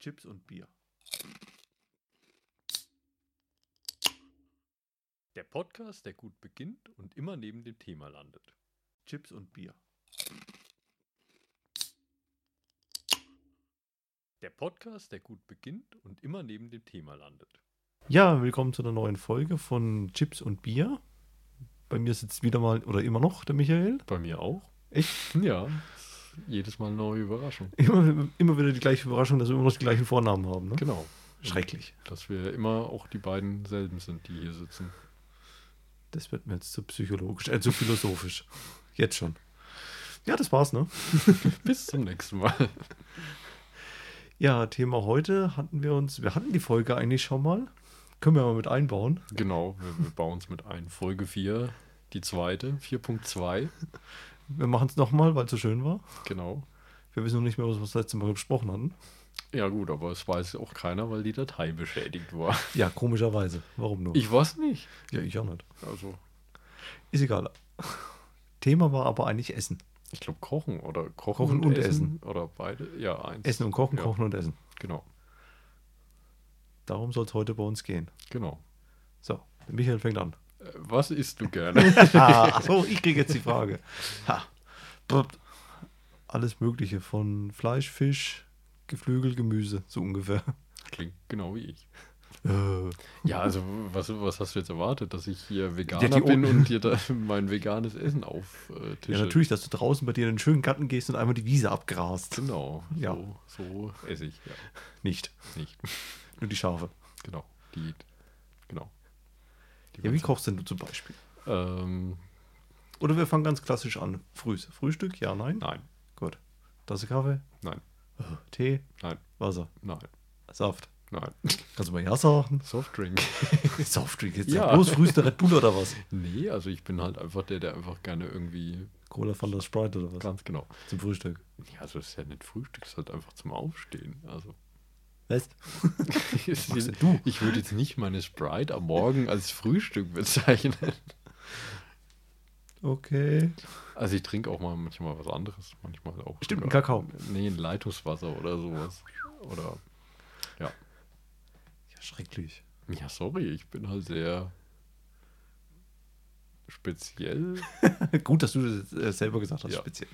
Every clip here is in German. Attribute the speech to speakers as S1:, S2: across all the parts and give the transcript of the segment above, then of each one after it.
S1: Chips und Bier.
S2: Der Podcast, der gut beginnt und immer neben dem Thema landet.
S1: Chips und Bier.
S2: Der Podcast, der gut beginnt und immer neben dem Thema landet.
S1: Ja, willkommen zu einer neuen Folge von Chips und Bier. Bei mir sitzt wieder mal oder immer noch der Michael.
S2: Bei mir auch.
S1: Echt?
S2: Ja. Jedes Mal eine neue Überraschung.
S1: Immer, immer wieder die gleiche Überraschung, dass wir immer noch die gleichen Vornamen haben. Ne?
S2: Genau.
S1: Schrecklich.
S2: Dass wir immer auch die beiden selben sind, die hier sitzen.
S1: Das wird mir jetzt zu psychologisch, äh, zu philosophisch. Jetzt schon. Ja, das war's, ne?
S2: Bis zum nächsten Mal.
S1: Ja, Thema heute hatten wir uns, wir hatten die Folge eigentlich schon mal. Können wir mal mit einbauen.
S2: Genau, wir, wir bauen es mit ein. Folge 4, die zweite, 4.2.
S1: Wir machen es nochmal, weil es so schön war.
S2: Genau.
S1: Wir wissen noch nicht mehr, was wir das letzte Mal besprochen hatten.
S2: Ja gut, aber es weiß auch keiner, weil die Datei beschädigt war.
S1: Ja, komischerweise. Warum nur?
S2: Ich weiß nicht.
S1: ja, ich auch nicht.
S2: Also,
S1: Ist egal. Thema war aber eigentlich Essen.
S2: ich glaube Kochen oder Kochen,
S1: Kochen und Essen.
S2: Oder beide. Ja, eins.
S1: Essen und Kochen,
S2: Ja.
S1: Kochen und Essen.
S2: Genau,
S1: Darum soll es heute bei uns gehen.
S2: genau.
S1: So, Michael fängt an.
S2: Was isst du gerne?
S1: ah, achso, ich kriege jetzt die Frage. Ha. Alles Mögliche von Fleisch, Fisch, Geflügel, Gemüse, so ungefähr.
S2: Klingt genau wie ich.
S1: Äh,
S2: Ja, also was, was hast du jetzt erwartet, dass ich hier Veganer
S1: die
S2: bin und dir da mein veganes Essen auftische?
S1: ja, natürlich, dass du draußen bei dir in den schönen Garten gehst und einmal die Wiese abgrast.
S2: Genau,
S1: Ja.
S2: so, so esse ich, ja.
S1: Nicht.
S2: Nicht.
S1: Nur die Schafe.
S2: Genau, genau. Die
S1: Ja, wie kochst denn du zum Beispiel?
S2: Ähm,
S1: Oder wir fangen ganz klassisch an. Frühs. Frühstück? Ja, nein?
S2: nein,
S1: Gut. Tasse Kaffee?
S2: nein,
S1: Äh, Tee?
S2: nein,
S1: Wasser?
S2: nein,
S1: Saft?
S2: nein.
S1: Kannst du mal ja sagen?
S2: Softdrink.
S1: Softdrink jetzt.
S2: Ja.
S1: Bloß früheste Red Bull oder was?
S2: Nee, also ich bin halt einfach der, der einfach gerne irgendwie
S1: Cola Fanta Sprite oder was?
S2: ganz genau.
S1: Zum Frühstück.
S2: Ja, also es ist ja nicht Frühstück, es ist halt einfach zum Aufstehen. Also
S1: Was?
S2: ich,
S1: denn du?
S2: ich würde jetzt nicht meine Sprite am Morgen als Frühstück bezeichnen.
S1: Okay.
S2: Also ich trinke auch mal manchmal was anderes, manchmal auch.
S1: Stimmt, ein Kakao.
S2: Nee, ein Leitungswasser oder sowas. Oder
S1: Ja, schrecklich.
S2: ja, sorry, ich bin halt sehr speziell.
S1: Gut, dass du das äh, selber gesagt hast,
S2: Ja.
S1: speziell.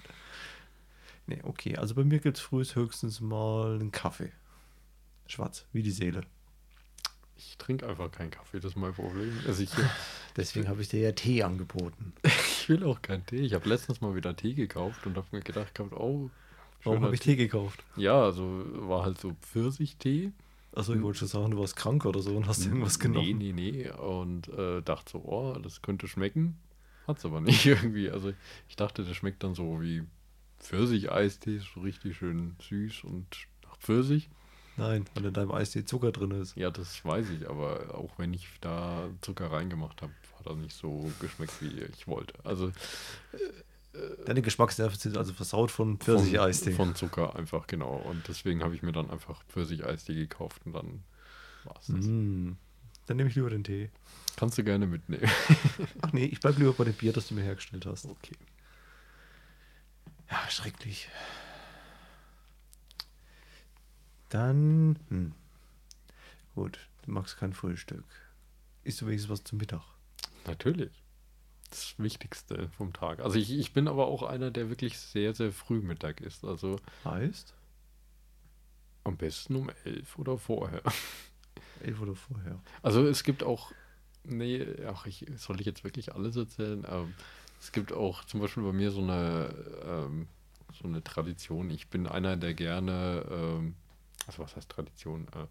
S1: Nee, okay. Also bei mir gibt es frühs höchstens mal einen Kaffee. Schwarz, wie die Seele.
S2: Ich trinke einfach keinen Kaffee, das ist mein Problem. Also ich,
S1: Deswegen habe ich dir ja Tee angeboten.
S2: ich will auch keinen Tee. Ich habe letztens mal wieder Tee gekauft und habe mir gedacht, gehabt, oh,
S1: Warum habe ich Tee gekauft?
S2: Ja, also war halt so Pfirsichtee.
S1: Achso, ich wollte schon sagen, du warst krank oder so und hast irgendwas genommen.
S2: Nee, nee, nee. Und äh, dachte so, oh, das könnte schmecken. Hat's aber nicht irgendwie. Also ich dachte, das schmeckt dann so wie Pfirsich-Eistee, so richtig schön süß und nach Pfirsich.
S1: Nein, weil in deinem Eistee Zucker drin ist.
S2: Ja, das weiß ich, aber auch wenn ich da Zucker reingemacht habe, hat er nicht so geschmeckt, wie ich wollte. Also
S1: Deine Geschmacksnerven sind also versaut von Pfirsich-Eistee.
S2: Von, von Zucker einfach, genau. Und deswegen habe ich mir dann einfach Pfirsich-Eistee gekauft und dann war's das.
S1: Mm. Dann nehme ich lieber den Tee.
S2: Kannst du gerne mitnehmen.
S1: Ach nee, ich bleib lieber bei dem Bier, das du mir hergestellt hast.
S2: Okay.
S1: Ja, schrecklich. Dann, hm. gut, du magst kein Frühstück. Isst du wenigstens was zum Mittag?
S2: Natürlich. Das Wichtigste vom Tag. Also ich, ich bin aber auch einer, der wirklich sehr, sehr früh Mittag isst. Also
S1: Heißt?
S2: am besten um elf oder vorher.
S1: Elf oder vorher.
S2: Also es gibt auch, nee, ach, ich, soll ich jetzt wirklich alles erzählen? Ähm, es gibt auch zum Beispiel bei mir so eine, ähm, so eine Tradition. Ich bin einer, der gerne, ähm, also was heißt Tradition? Äh,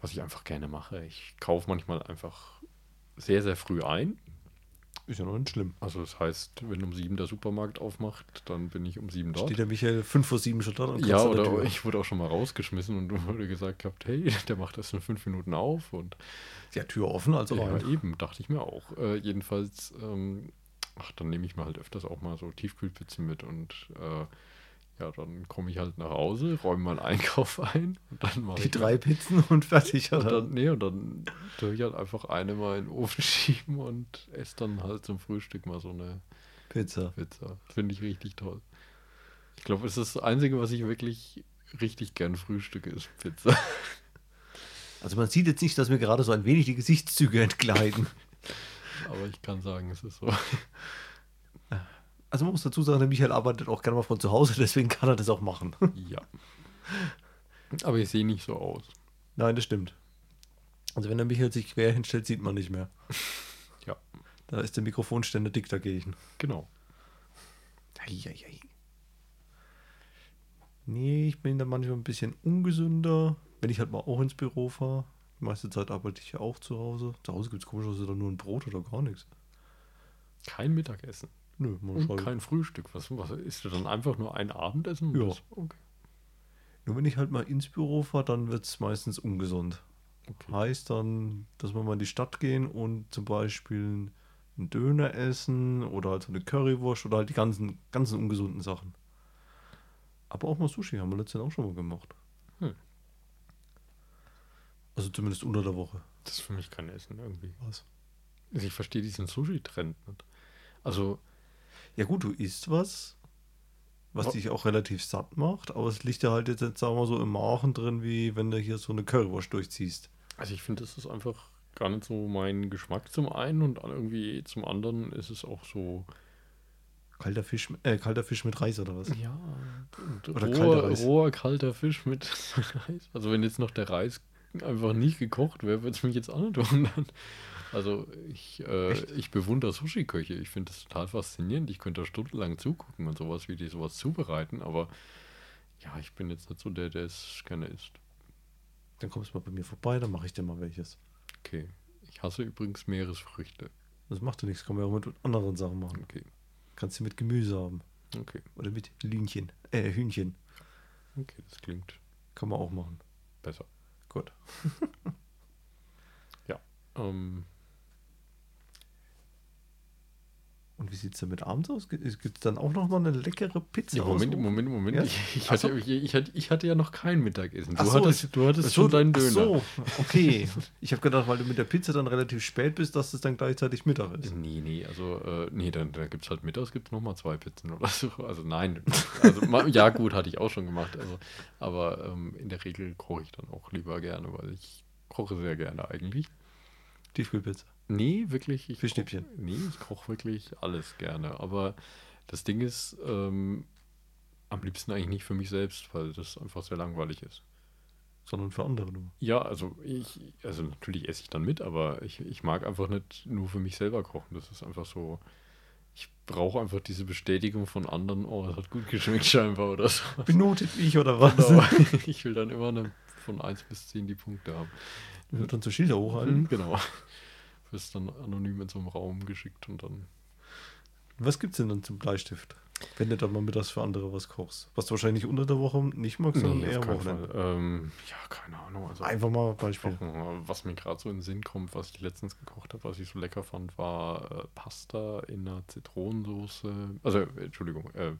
S2: was ich einfach gerne mache. Ich kaufe manchmal einfach sehr, sehr früh ein.
S1: Ist ja noch nicht schlimm.
S2: Also das heißt, wenn um sieben der Supermarkt aufmacht, dann bin ich um sieben dort.
S1: Steht der Michael 5 vor 7 schon dran und
S2: Ja, oder ich wurde auch schon mal rausgeschmissen und wurde gesagt gehabt, hey, der macht das in fünf Minuten auf und
S1: Ja, Tür offen, also
S2: ja,
S1: rein.
S2: eben, dachte ich mir auch. Äh, jedenfalls, ähm, ach, dann nehme ich mir halt öfters auch mal so Tiefkühlpizzen mit und äh, ja, dann komme ich halt nach Hause, räume meinen Einkauf ein und dann mache
S1: Die
S2: ich
S1: drei Pizzen und fertig,
S2: und
S1: oder?
S2: dann, nee, und dann tue ich halt einfach eine mal in den Ofen schieben und esse dann halt zum Frühstück mal so eine
S1: Pizza.
S2: Pizza. Finde ich richtig toll. Ich glaube, es ist das Einzige, was ich wirklich richtig gern frühstücke, ist Pizza.
S1: Also man sieht jetzt nicht, dass mir gerade so ein wenig die Gesichtszüge entgleiten.
S2: Aber ich kann sagen, es ist so.
S1: Also man muss dazu sagen, der Michael arbeitet auch gerne mal von zu Hause, deswegen kann er das auch machen.
S2: Ja. Aber ich sehe nicht so aus.
S1: Nein, das stimmt. Also wenn der Michael sich quer hinstellt, sieht man nicht mehr.
S2: Ja,
S1: Da ist der Mikrofonständer dick dagegen.
S2: genau.
S1: Eieiei. Nee, ich bin da manchmal ein bisschen ungesünder, wenn ich halt mal auch ins Büro fahre. Die meiste Zeit arbeite ich ja auch zu Hause. Zu Hause gibt es komischerweise dann nur ein Brot oder gar nichts.
S2: Kein Mittagessen.
S1: Nö, man
S2: Und kein Frühstück. Was, was isst du dann einfach nur ein Abendessen?
S1: Ja.
S2: Okay.
S1: Nur wenn ich halt mal ins Büro fahre, dann wird es meistens ungesund.
S2: okay.
S1: Heißt dann, dass wir mal in die Stadt gehen und zum Beispiel einen Döner essen oder halt so eine Currywurst oder halt die ganzen, ganzen ungesunden Sachen. Aber auch mal Sushi haben wir letztens auch schon mal gemacht.
S2: Hm.
S1: Also zumindest unter der Woche.
S2: Das ist für mich kein Essen irgendwie.
S1: Was?
S2: Also ich verstehe diesen Sushi-Trend nicht. Also,
S1: Ja gut, du isst was, was
S2: Wa-
S1: dich auch relativ satt macht, aber es liegt ja halt jetzt, jetzt sagen wir mal so im Magen drin, wie wenn du hier so eine Currywurst durchziehst.
S2: also ich finde, das ist einfach gar nicht so mein Geschmack zum einen und irgendwie zum anderen ist es auch so.
S1: Kalter Fisch, äh, kalter Fisch mit Reis oder was?
S2: Ja,
S1: Oder kalter
S2: roher,
S1: Reis.
S2: roher, kalter Fisch mit Reis. Also wenn jetzt noch der Reis einfach nicht gekocht wäre, würde es mich jetzt auch nicht wundern. Also ich, äh, ich bewundere Sushi-Köche. Ich finde das total faszinierend. Ich könnte da stundenlang zugucken und sowas, wie die sowas zubereiten. Aber ja, ich bin jetzt nicht so der, der es gerne isst.
S1: Dann kommst du mal bei mir vorbei, dann mache ich dir mal welches.
S2: Okay. Ich hasse übrigens Meeresfrüchte.
S1: Das macht ja nichts, kann man ja auch mit anderen Sachen machen.
S2: Okay.
S1: Kannst du mit Gemüse haben.
S2: Okay.
S1: Oder mit Lühnchen. Äh, Hühnchen.
S2: Okay, das klingt
S1: Kann man auch machen.
S2: besser.
S1: Gut.
S2: Ähm,
S1: Und wie sieht es damit abends aus? Gibt es dann auch noch mal eine leckere Pizza?
S2: ja, Moment? Moment, Moment.
S1: Ja?
S2: Ich, ich,
S1: Ach
S2: hatte,
S1: so.
S2: ich, hatte, ich hatte ja noch kein Mittagessen. Du
S1: Ach so,
S2: hattest, du hattest
S1: Ach
S2: schon deinen
S1: ach
S2: Döner.
S1: so, okay. Ich habe gedacht, weil du mit der Pizza dann relativ spät bist, dass es dann gleichzeitig Mittag ist.
S2: Nee, nee, also, äh, nee, dann da gibt es halt mittags gibt's nochmal zwei Pizzen oder so. Also nein, also ja gut, hatte ich auch schon gemacht. Also, aber ähm, in der Regel koche ich dann auch lieber gerne, weil ich koche sehr gerne eigentlich.
S1: Tiefkühlpizza.
S2: Nee, wirklich. Ich
S1: Fischstäbchen.
S2: Koch, nee, ich koche wirklich alles gerne. Aber das Ding ist, ähm, am liebsten eigentlich nicht für mich selbst, weil das einfach sehr langweilig ist.
S1: Sondern für andere nur.
S2: Ja, also ich, also natürlich esse ich dann mit, aber ich, ich mag einfach nicht nur für mich selber kochen. Das ist einfach so. Ich brauche einfach diese Bestätigung von anderen, oh, es hat gut geschmeckt scheinbar oder so.
S1: Benotet ich oder was?
S2: Genau. Ich will dann immer eine, von 1 bis 10 die Punkte haben.
S1: Wird dann so Schilder hochhalten.
S2: Mhm, genau. Wirst dann anonym in so einem Raum geschickt und dann.
S1: Was gibt's denn dann zum Bleistift? Wenn du dann mal mittags für andere was kochst. Was du wahrscheinlich unter der Woche nicht magst, sondern
S2: Nee,
S1: eher Wochenende.
S2: Ähm, ja, keine Ahnung. Also
S1: Einfach mal Beispiel.
S2: Was mir gerade so in den Sinn kommt, was ich letztens gekocht habe, was ich so lecker fand, war äh, Pasta in einer Zitronensoße. Also, äh, Entschuldigung, äh,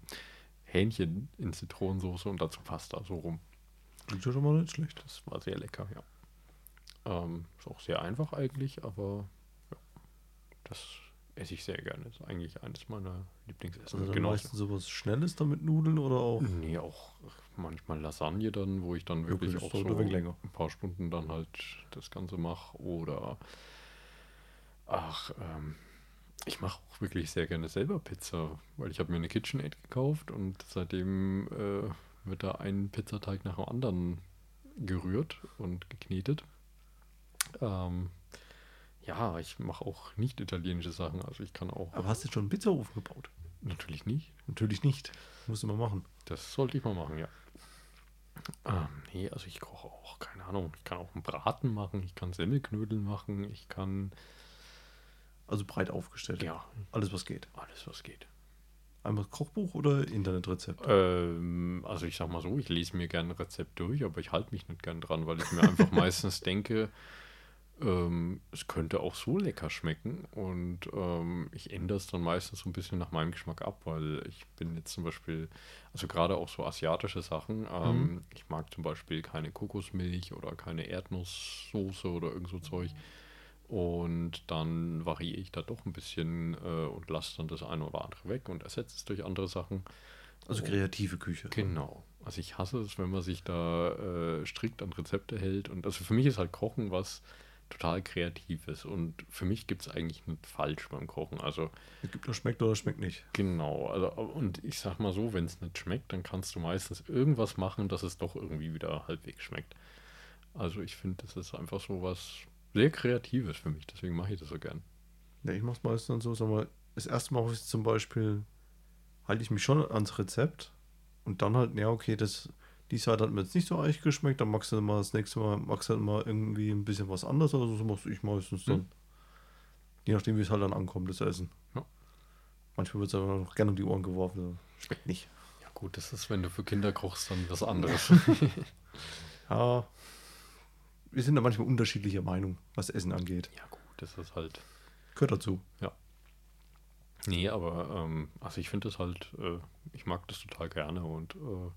S2: Hähnchen in Zitronensoße und dazu Pasta, so rum.
S1: Klingt ja schon mal nicht schlecht.
S2: Das war sehr lecker, ja. Ähm, ist auch sehr einfach eigentlich, aber das esse ich sehr gerne. Ist eigentlich eines meiner Lieblingsessen.
S1: Also
S2: Genauso-
S1: meistens sowas Schnelles dann mit Nudeln oder auch.
S2: Nee, auch manchmal Lasagne dann, wo ich dann wirklich
S1: das
S2: auch so
S1: länger.
S2: ein paar Stunden dann halt das Ganze mache. Oder ach, ähm, ich mache auch wirklich sehr gerne selber Pizza, weil ich habe mir eine KitchenAid gekauft und seitdem äh, wird da ein Pizzateig nach dem anderen gerührt und geknetet. Ähm, ja, ich mache auch nicht italienische Sachen, also ich kann auch
S1: Aber hast du schon einen Pizzaofen gebaut?
S2: natürlich nicht.
S1: Natürlich nicht. Musst du mal machen.
S2: Das sollte ich mal machen, ja. Ähm, nee, also ich koche auch, keine Ahnung. Ich kann auch einen Braten machen, ich kann Semmelknödel machen, ich kann,
S1: Also breit aufgestellt.
S2: ja,
S1: Alles, was geht.
S2: alles, was geht.
S1: Einmal Kochbuch oder Internetrezept?
S2: Ähm, also ich sag mal so, ich lese mir gerne ein Rezept durch, aber ich halte mich nicht gern dran, weil ich mir einfach meistens denke, ähm, es könnte auch so lecker schmecken und ähm, ich ändere es dann meistens so ein bisschen nach meinem Geschmack ab, weil ich bin jetzt zum Beispiel, also gerade auch so asiatische Sachen, ähm, ich mag zum Beispiel keine Kokosmilch oder keine Erdnusssoße oder irgend so Zeug. Und dann variiere ich da doch ein bisschen äh, und lasse dann das eine oder andere weg und ersetze es durch andere Sachen.
S1: Also kreative Küche.
S2: Genau. Also ich hasse es, wenn man sich da äh, strikt an Rezepte hält. Und also für mich ist halt Kochen was total Kreatives. Und für mich gibt es eigentlich nicht falsch beim Kochen. Also
S1: Es gibt nur schmeckt oder schmeckt nicht.
S2: genau. Also, und ich sag mal so, wenn es nicht schmeckt, dann kannst du meistens irgendwas machen, dass es doch irgendwie wieder halbwegs schmeckt. Also ich finde, das ist einfach so was sehr Kreatives für mich. Deswegen mache ich das so gern.
S1: Ja, ich mach's meistens dann so, sag mal, das erste Mal ist zum Beispiel, halte ich mich schon ans Rezept und dann halt, ja, okay, das, die Seite hat mir jetzt nicht so eigentlich geschmeckt, dann magst du mal das nächste Mal, magst du halt mal irgendwie ein bisschen was anderes oder so, so machst ich meistens dann.
S2: Hm.
S1: Je nachdem, wie es halt dann ankommt, das Essen.
S2: Ja.
S1: Manchmal wird es aber noch gerne um die Ohren geworfen, schmeckt nicht.
S2: Ja gut, das ist, wenn du für Kinder kochst, dann was anderes.
S1: Ja, wir sind da manchmal unterschiedlicher Meinung, was Essen angeht.
S2: ja gut, das ist halt...
S1: Gehört dazu.
S2: Nee, aber ähm, also ich finde das halt, äh, ich mag das total gerne und äh,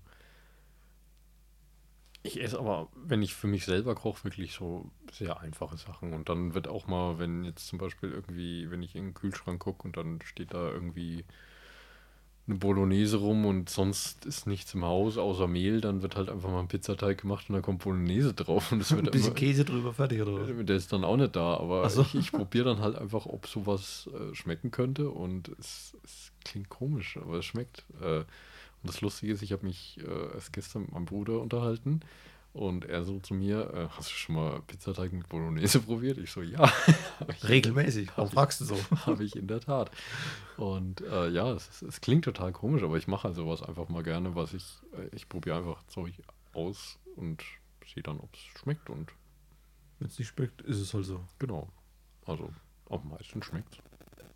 S2: ich esse aber, wenn ich für mich selber koche, wirklich so sehr einfache Sachen. Und dann wird auch mal, wenn jetzt zum Beispiel irgendwie, wenn ich in den Kühlschrank gucke und dann steht da irgendwie eine Bolognese rum und sonst ist nichts im Haus außer Mehl, dann wird halt einfach mal ein Pizzateig gemacht und da kommt Bolognese drauf und es wird
S1: Ein bisschen
S2: immer,
S1: Käse drüber, fertig oder was?
S2: der ist dann auch nicht da, aber
S1: so.
S2: ich, ich probiere dann halt einfach, ob sowas äh, schmecken könnte und es, es klingt komisch, aber es schmeckt. Äh, und das Lustige ist, ich habe mich äh, erst gestern mit meinem Bruder unterhalten und er so zu mir, äh, hast du schon mal Pizzateig mit Bolognese probiert? Ich so, ja, habe ich,
S1: Regelmäßig. Warum fragst du so?
S2: hab ich in der Tat. Und äh, ja, es, es klingt total komisch, aber ich mache halt sowas einfach mal gerne, was ich, äh, ich probiere einfach Zeug aus und sehe dann, ob es schmeckt und
S1: Wenn es nicht schmeckt, ist es halt so.
S2: Genau. Also am meisten schmeckt.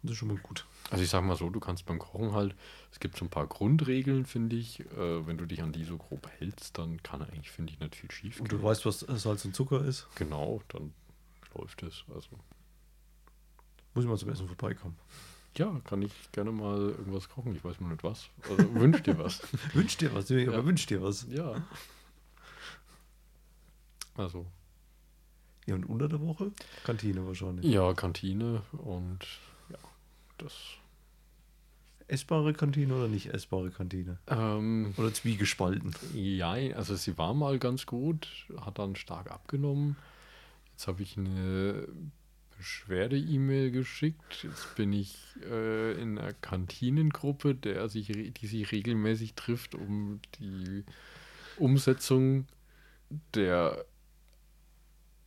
S1: Das ist schon mal gut.
S2: Also ich sag mal so, du kannst beim Kochen halt, es gibt so ein paar Grundregeln, finde ich. Äh, wenn du dich an die so grob hältst, dann kann eigentlich, finde ich, nicht viel schief
S1: Und
S2: gehen.
S1: du weißt, was Salz und Zucker ist.
S2: Genau, dann läuft es. Also
S1: Muss ich mal zum Essen vorbeikommen.
S2: ja, kann ich gerne mal irgendwas kochen. Ich weiß nur nicht was. Also wünsch dir was.
S1: Wünsch dir was, aber
S2: Ja.
S1: wünsch dir was.
S2: ja. Also
S1: Ja, und unter der Woche? Kantine wahrscheinlich.
S2: ja, Kantine und das.
S1: Essbare Kantine oder nicht essbare Kantine?
S2: Ähm,
S1: Oder zwiegespalten?
S2: Ja, also sie war mal ganz gut, hat dann stark abgenommen. Jetzt habe ich eine Beschwerde-E-Mail geschickt. Jetzt bin ich äh, in einer Kantinengruppe, der sich, die sich regelmäßig trifft, um die Umsetzung der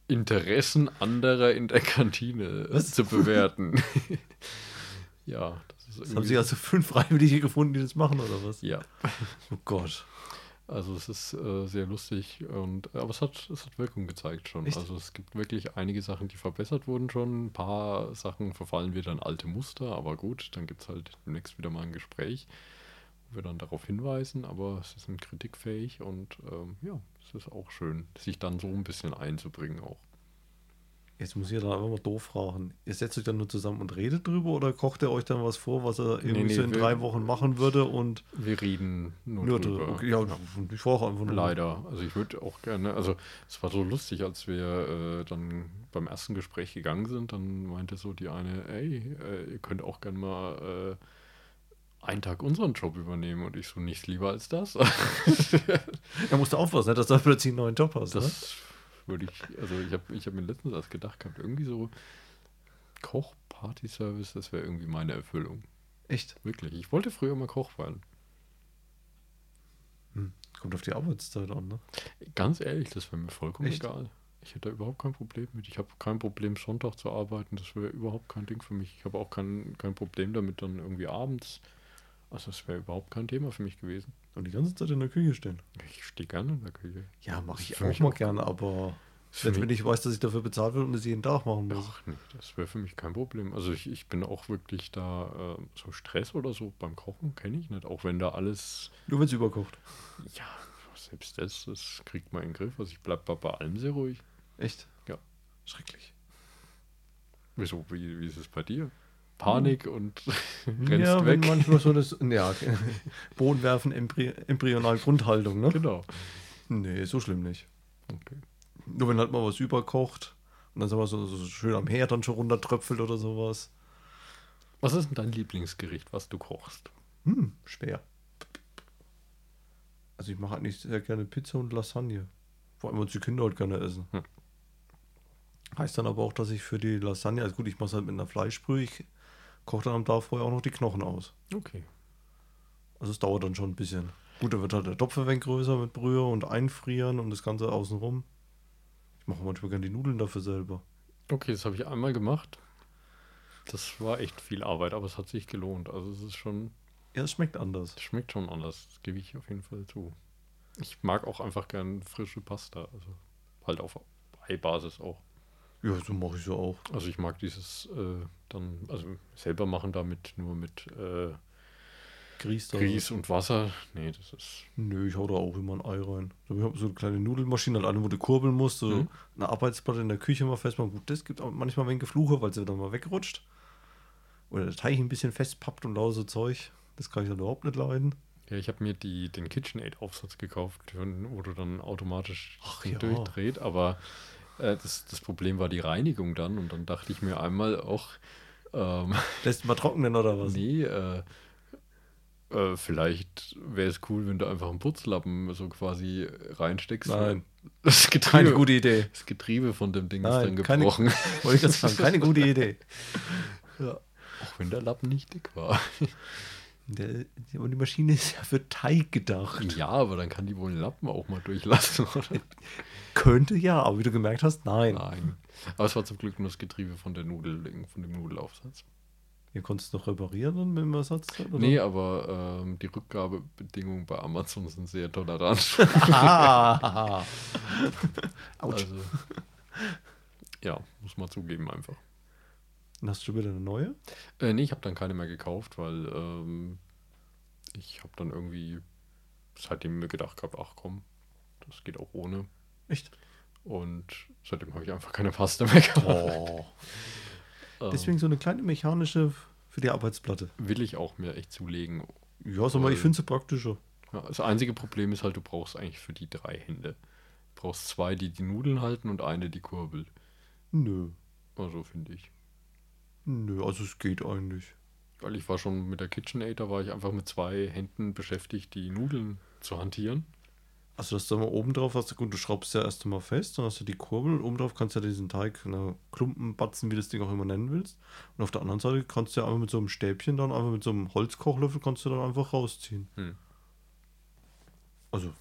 S2: Interessen anderer in der Kantine
S1: Was?
S2: zu bewerten. ja, das ist
S1: Das haben sie also fünf Freiwillige gefunden, die das machen, oder was?
S2: ja.
S1: Oh Gott.
S2: Also es ist äh, sehr lustig und aber es hat, es hat Wirkung gezeigt schon.
S1: Echt?
S2: Also es gibt wirklich einige Sachen, die verbessert wurden schon. Ein paar Sachen verfallen wieder in alte Muster, aber gut, dann gibt es halt demnächst wieder mal ein Gespräch, wo wir dann darauf hinweisen, aber es ist kritikfähig und ähm, ja, es ist auch schön, sich dann so ein bisschen einzubringen auch.
S1: Jetzt muss ich ja dann einfach mal doof fragen. Ihr setzt euch dann nur zusammen und redet drüber oder kocht ihr euch dann was vor, was er irgendwie
S2: nee,
S1: so in
S2: wir-
S1: drei Wochen machen würde und
S2: Wir reden nur,
S1: nur
S2: drüber.
S1: drüber? Okay, ja, ich frage einfach nur.
S2: Leider. Also ich würde auch gerne, also es war so lustig, als wir äh, dann beim ersten Gespräch gegangen sind, dann meinte so die eine, ey, äh, ihr könnt auch gerne mal äh, einen Tag unseren Job übernehmen und ich so nichts lieber als das.
S1: Er musste aufpassen, ne, dass du plötzlich einen neuen Job hast. Ne?
S2: Würde ich, also ich habe ich hab mir letztens erst gedacht gehabt, irgendwie so Koch, Party-Service, das wäre irgendwie meine Erfüllung.
S1: Echt?
S2: Wirklich. Ich wollte früher mal Koch werden.
S1: Hm. Kommt auf die Arbeitszeit an, ne?
S2: Ganz ehrlich, das wäre mir vollkommen
S1: Echt?
S2: egal. Ich hätte da überhaupt kein Problem mit. Ich habe kein Problem, Sonntag zu arbeiten. Das wäre überhaupt kein Ding für mich. Ich habe auch kein, kein Problem damit, dann irgendwie abends. Also, das wäre überhaupt kein Thema für mich gewesen.
S1: Und die ganze Zeit in der Küche stehen.
S2: Ich stehe gerne in der Küche.
S1: Ja, mache ich auch mal gerne, aber wenn, wenn ich weiß, dass ich dafür bezahlt werde und es jeden Tag machen muss.
S2: Ach nee, das wäre für mich kein Problem. Also ich, ich bin auch wirklich da, äh, so Stress oder so beim Kochen kenne ich nicht. Auch wenn da alles,
S1: Nur wenn es überkocht.
S2: ja, selbst das, das kriegt man in den Griff. Also ich bleibe bei allem sehr ruhig.
S1: Echt?
S2: Ja.
S1: Schrecklich.
S2: Wieso, wie, wie ist es bei dir? Panik und rennst
S1: ja,
S2: weg.
S1: manchmal so das, ja, Boden werfen, Embry embryonal Grundhaltung, ne?
S2: Genau.
S1: Nee, so schlimm nicht.
S2: Okay.
S1: Nur wenn halt mal was überkocht und dann wir so, so schön am Herd dann schon runtertröpfelt oder sowas.
S2: Was ist denn dein Lieblingsgericht, was du kochst?
S1: Hm, schwer. Also ich mache eigentlich sehr gerne Pizza und Lasagne. Vor allem, weil die Kinder halt gerne essen.
S2: Hm.
S1: Heißt dann aber auch, dass ich für die Lasagne, also gut, ich mache es halt mit einer Fleischbrühe, ich koche dann am Tag vorher auch noch die Knochen aus.
S2: Okay.
S1: Also es dauert dann schon ein bisschen. Gut, dann wird halt der Topf ein wenig größer mit Brühe und einfrieren und das Ganze außenrum. Ich mache manchmal gerne die Nudeln dafür selber.
S2: Okay, das habe ich einmal gemacht. Das war echt viel Arbeit, aber es hat sich gelohnt. Also es ist schon,
S1: Ja, es schmeckt anders.
S2: es schmeckt schon anders. Das gebe ich auf jeden Fall zu. Ich mag auch einfach gern frische Pasta. Also halt auf Eibasis auch.
S1: Ja, so mache ich so auch.
S2: Also ich mag dieses äh, dann, also selber machen damit nur mit äh,
S1: Grieß.
S2: Grieß und Wasser. Nee, das ist.
S1: Nö, ich hau da auch immer ein Ei rein. So, ich habe so eine kleine Nudelmaschine, halt eine, wo du kurbeln musst, so
S2: Mhm.
S1: eine Arbeitsplatte in der Küche mal festmachen. Gut, das gibt auch manchmal ein Gefluche, weil sie dann mal wegrutscht. Oder der Teig ein bisschen festpappt und lauter so Zeug. Das kann ich dann überhaupt nicht leiden.
S2: Ja, ich habe mir die, den KitchenAid-Aufsatz gekauft, wo du dann automatisch
S1: Ach ja.
S2: durchdreht, aber äh, das, das Problem war die Reinigung dann und dann dachte ich mir einmal auch, ähm,
S1: Lässt mal trocknen oder was?
S2: nee, äh, äh, vielleicht wäre es cool, wenn du einfach einen Putzlappen so quasi reinsteckst.
S1: Nein.
S2: Das
S1: Keine
S2: Getriebe,
S1: gute Idee.
S2: das Getriebe von dem Ding
S1: Nein,
S2: ist dann
S1: keine-
S2: gebrochen.
S1: Wollte ich das sagen, keine gute Idee. Ja.
S2: Auch wenn der Lappen nicht dick war.
S1: Der, die, aber die Maschine ist ja für Teig gedacht.
S2: Ja, aber dann kann die wohl den Lappen auch mal durchlassen, oder?
S1: Könnte ja, aber wie du gemerkt hast, nein.
S2: Nein. Aber es war zum Glück nur das Getriebe von der Nudel, von dem Nudelaufsatz.
S1: Ihr konntest noch reparieren dann mit dem Ersatzteil? Oder?
S2: Nee, aber ähm, die Rückgabebedingungen bei Amazon sind sehr tolerant.
S1: Ah. Autsch.
S2: also, ja, muss man zugeben einfach.
S1: Dann hast du schon wieder eine neue?
S2: Äh, nee, ich habe dann keine mehr gekauft, weil ähm, ich habe dann irgendwie seitdem mir gedacht gehabt, ach komm, das geht auch ohne.
S1: Echt?
S2: Und seitdem habe ich einfach keine Pasta mehr gehabt.
S1: Oh.
S2: Ähm,
S1: Deswegen so eine kleine mechanische für die Arbeitsplatte.
S2: will ich auch mir echt zulegen.
S1: Ja, sag mal, ich finde sie praktischer.
S2: Ja, das einzige Problem ist halt, du brauchst eigentlich für die drei Hände. Du brauchst zwei, die die Nudeln halten und eine, die kurbelt.
S1: Nö.
S2: Also finde ich.
S1: Nö, also es geht eigentlich.
S2: Weil ich war schon mit der KitchenAid, da war ich einfach mit zwei Händen beschäftigt, die Nudeln zu hantieren.
S1: Also, dass du mal oben drauf hast, gut, du schraubst ja erst einmal fest, dann hast du die Kurbel und oben drauf kannst du ja diesen Teig, na, Klumpen, Batzen, wie das Ding auch immer nennen willst. Und auf der anderen Seite kannst du ja einfach mit so einem Stäbchen dann, einfach mit so einem Holzkochlöffel, kannst du dann einfach rausziehen.
S2: Hm.
S1: Also,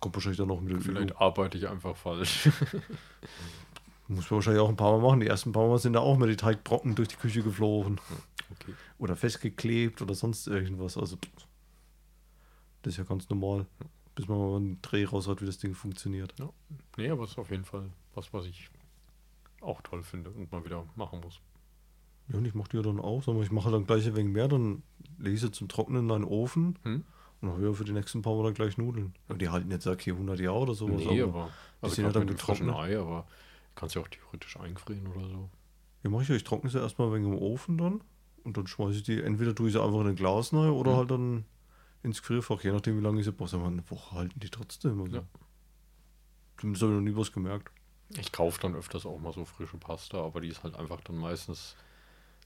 S1: kommt wahrscheinlich dann noch mit der
S2: Vielleicht arbeite ich einfach falsch.
S1: Muss man wahrscheinlich auch ein paar Mal machen. Die ersten paar Mal sind da auch mal die Teigbrocken durch die Küche geflogen.
S2: Okay.
S1: Oder festgeklebt oder sonst irgendwas. Also, das ist ja ganz normal. Bis man mal einen Dreh raus hat, wie das Ding funktioniert.
S2: Nee, aber es ist auf jeden Fall was, was ich auch toll finde und mal wieder machen muss.
S1: Ja, und ich mache die ja dann auch. Mal, ich mache dann gleich ein wenig mehr, dann sie zum Trocknen in einen Ofen
S2: Hm?
S1: und dann ja für die nächsten paar Mal dann gleich Nudeln. Ja, die halten jetzt okay 100 Jahre oder sowas.
S2: nee, aber also
S1: sind ja dann getrocknet.
S2: Ei, aber kannst ja auch theoretisch einfrieren oder so.
S1: Ja, mache ich ja. Ich trockne sie erstmal ein wenig im Ofen dann und dann schmeiße ich die, entweder tue ich sie einfach in ein Glas rein oder
S2: Mhm.
S1: halt dann ins Gefrierfach, je nachdem, wie lange ich sie brauche. Eine Woche halten die trotzdem. Also.
S2: Ja.
S1: Zumindest habe ich noch nie was gemerkt.
S2: Ich kaufe dann öfters auch mal so frische Pasta, aber die ist halt einfach dann meistens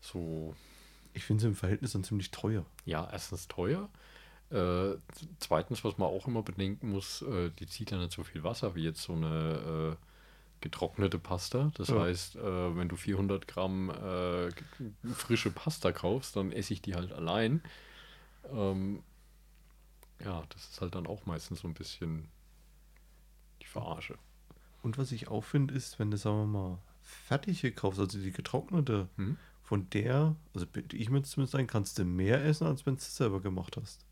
S2: so,
S1: Ich finde sie im Verhältnis dann ziemlich teuer.
S2: ja, erstens teuer. Äh, zweitens, was man auch immer bedenken muss, äh, die zieht ja nicht so viel Wasser wie jetzt so eine äh, getrocknete Pasta. Das
S1: Ja.
S2: heißt, äh, wenn du 400 Gramm äh, frische Pasta kaufst, dann esse ich die halt allein. Ähm, ja, das ist halt dann auch meistens so ein bisschen die Verarsche.
S1: Und was ich auch finde, ist, wenn du, sagen wir mal, fertige kaufst, also die getrocknete,
S2: Hm?
S1: von der, also bilde ich mir zumindest ein, kannst du mehr essen, als wenn du es selber gemacht hast.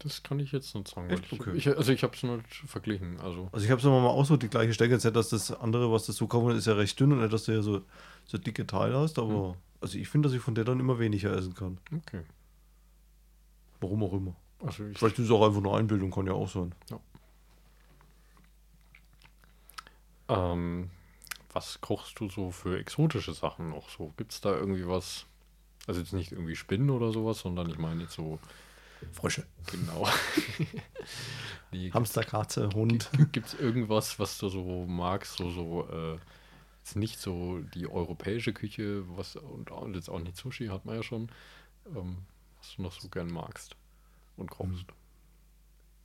S2: Das kann ich jetzt nicht sagen.
S1: Echt?
S2: ich,
S1: Okay.
S2: ich, also ich habe es nicht verglichen. Also
S1: Also ich habe es mal auch so die gleiche Stärke, jetzt nicht, dass das andere, was du so kaufen, ist ja recht dünn und nicht, dass du ja so, so dicke Teile hast, aber also ich finde, dass ich von der dann immer weniger essen kann.
S2: okay.
S1: Warum auch immer.
S2: Also ich,
S1: Vielleicht ist es auch einfach nur Einbildung, kann ja auch sein.
S2: ähm, was kochst du so für exotische Sachen noch so? Gibt es da irgendwie was? Also jetzt nicht irgendwie Spinnen oder sowas, sondern ich meine jetzt so
S1: Frösche.
S2: genau. nee,
S1: Hamster, Katze, Hund.
S2: Gibt es irgendwas, was du so magst, so, so, äh, jetzt nicht so die europäische Küche, was und, und jetzt auch nicht Sushi, hat man ja schon, ähm, was du noch so gern magst und kochst?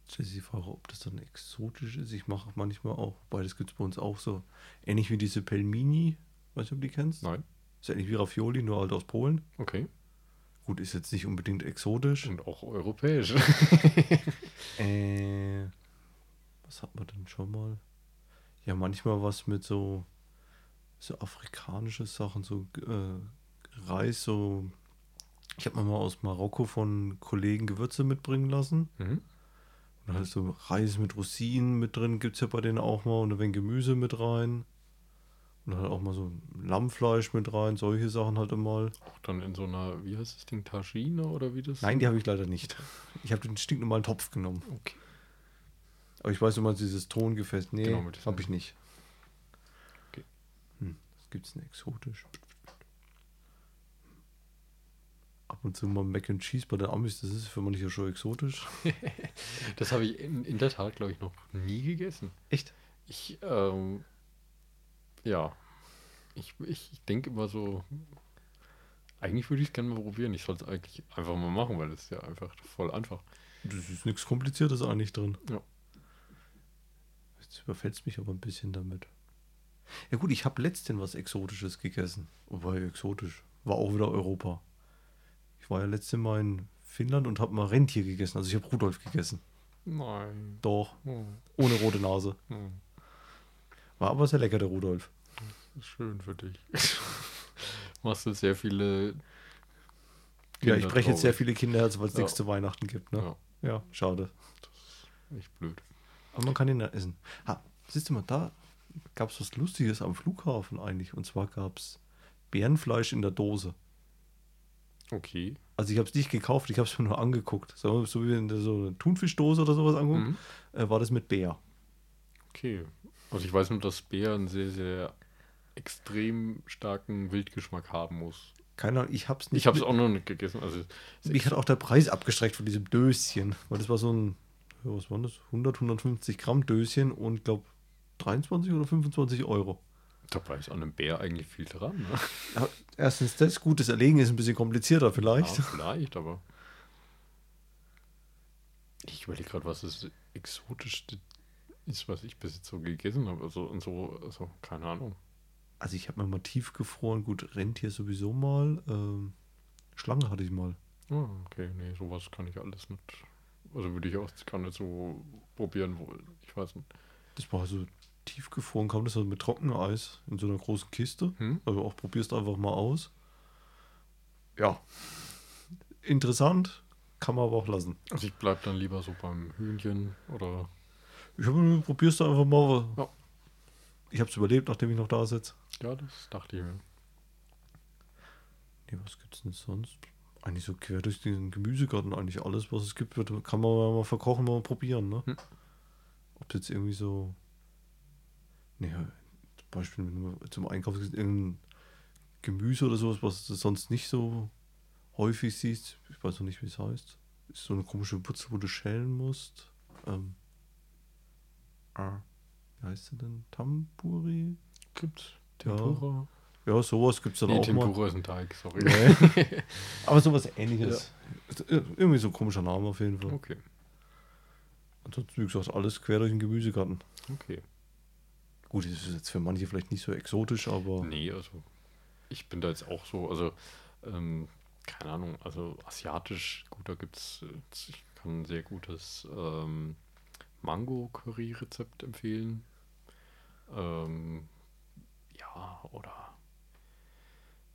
S1: Stellt sich die Frage, ob das dann exotisch ist. Ich mache manchmal auch, weil das gibt es bei uns auch so. Ähnlich wie diese Pelmini. Weißt du, ob du die kennst?
S2: Nein.
S1: Ist ähnlich wie Raffioli, nur halt aus Polen.
S2: Okay.
S1: Gut, ist jetzt nicht unbedingt exotisch.
S2: Und auch europäisch.
S1: Äh, was hat man denn schon mal? Ja, manchmal was mit so, so afrikanische Sachen, so äh, Reis, so. Ich habe mir mal aus Marokko von Kollegen Gewürze mitbringen lassen.
S2: mhm.
S1: Und halt so Reis mit Rosinen mit drin gibt es ja bei denen auch mal und ein wenig Gemüse mit rein. Und halt auch mal so Lammfleisch mit rein, solche Sachen halt immer.
S2: Auch dann in so einer, wie heißt das Ding, Tagine oder wie das?
S1: Nein, die habe ich leider nicht. Ich habe den stinknormalen Topf genommen.
S2: Okay.
S1: Aber ich weiß immer dieses Tongefäß. Nee,
S2: Genau,
S1: habe ich nicht.
S2: Okay.
S1: Hm, was gibt's denn exotisch? Ab und zu mal Mac and Cheese bei den Amis, das ist für manche schon exotisch.
S2: Das habe ich in, in der Tat, glaube ich, noch nie gegessen.
S1: Echt?
S2: Ich, ähm, ja. Ich, ich, ich denke immer so, eigentlich würde ich es gerne mal probieren. Ich soll es eigentlich einfach mal machen, weil es ist ja einfach voll einfach.
S1: Das ist nichts Kompliziertes eigentlich drin.
S2: Ja.
S1: Jetzt überfällst mich aber ein bisschen damit. Ja gut, ich habe letztens was Exotisches gegessen. Wobei exotisch. War auch wieder Europa. Ich war ja letztes Mal in Finnland und habe mal Rentier gegessen. Also ich habe Rudolf gegessen.
S2: Nein.
S1: Doch,
S2: Oh,
S1: ohne rote Nase.
S2: oh,
S1: War aber sehr lecker, der Rudolf.
S2: das ist schön für dich. Machst du sehr viele.
S1: ja, ich
S2: Kinder
S1: breche jetzt sehr viele Kinderherzen, weil es
S2: Ja.
S1: nichts zu Weihnachten gibt. Ne?
S2: Ja,
S1: Ja. schade.
S2: echt blöd.
S1: Aber man kann ihn ja essen. Ha, siehst du mal, da gab es was Lustiges am Flughafen eigentlich. Und zwar gab es Bärenfleisch in der Dose.
S2: Okay.
S1: Also ich habe es nicht gekauft, ich habe es mir nur angeguckt. So, so wie du so eine Thunfischdose oder sowas anguckst,
S2: Mhm.
S1: äh, war das mit Bär.
S2: Okay. Also ich weiß nur, dass Bär einen sehr, sehr extrem starken Wildgeschmack haben muss.
S1: Keine Ahnung, ich habe es nicht.
S2: Ich
S1: mit-
S2: auch noch nicht gegessen. Also
S1: Mich hat auch der Preis abgestreckt von diesem Döschen. Weil das war so ein, was war das? 100, 150 Gramm Döschen und glaube 23 oder 25 Euro.
S2: dabei ist an einem Bär eigentlich viel dran. Ne?
S1: Ja, erstens das, gut, das Erlegen ist ein bisschen komplizierter vielleicht.
S2: Ja, vielleicht, aber. Ich überlege gerade, was das exotischste ist, was ich bis jetzt so gegessen habe. Also, und so, also, keine Ahnung.
S1: Also ich habe mir mal tiefgefroren, gut, Rentier sowieso mal. Ähm, Schlange hatte ich mal.
S2: Ah, okay, nee, sowas kann ich alles nicht. Also würde ich auch gar nicht so probieren wollen. Ich weiß nicht.
S1: Das war so tiefgefroren, kam das also mit Trockeneis in so einer großen Kiste.
S2: Hm?
S1: Also auch probierst einfach mal aus. Ja. Interessant, kann man aber auch lassen.
S2: Also ich bleib dann lieber so beim Hühnchen oder.
S1: Ich habe probierst du einfach mal.
S2: Ja.
S1: Ich habe es überlebt, nachdem ich noch da sitze.
S2: Ja, das dachte ich mir.
S1: Nee, was gibt's denn sonst? Eigentlich so quer durch den Gemüsegarten, eigentlich alles, was es gibt, wird, kann man mal verkochen, mal probieren, ne?
S2: Hm.
S1: Ob jetzt irgendwie so. Nee, zum Beispiel, wenn du zum Einkaufen gehst, irgendein Gemüse oder sowas, was du sonst nicht so häufig siehst. Ich weiß noch nicht, wie es heißt. Ist so eine komische Putze, wo du schälen musst. Ähm. Ah, wie heißt sie denn? Tamburi?
S2: Gibt's
S1: Ja.
S2: Tempura?
S1: Ja, sowas gibt es dann
S2: nee,
S1: auch mal.
S2: Tempura ist ein Teig, sorry.
S1: Nee. Aber sowas ähnliches. Irgendwie so ein komischer Name auf jeden Fall.
S2: Okay,
S1: Ansonsten, wie gesagt, alles quer durch den Gemüsegarten.
S2: okay.
S1: Gut, das ist jetzt für manche vielleicht nicht so exotisch, aber
S2: Nee, also ich bin da jetzt auch so, also ähm, keine Ahnung, also asiatisch, gut, da gibt's, äh, ich kann ein sehr gutes ähm, Mango-Curry-Rezept empfehlen. Ähm, ja, oder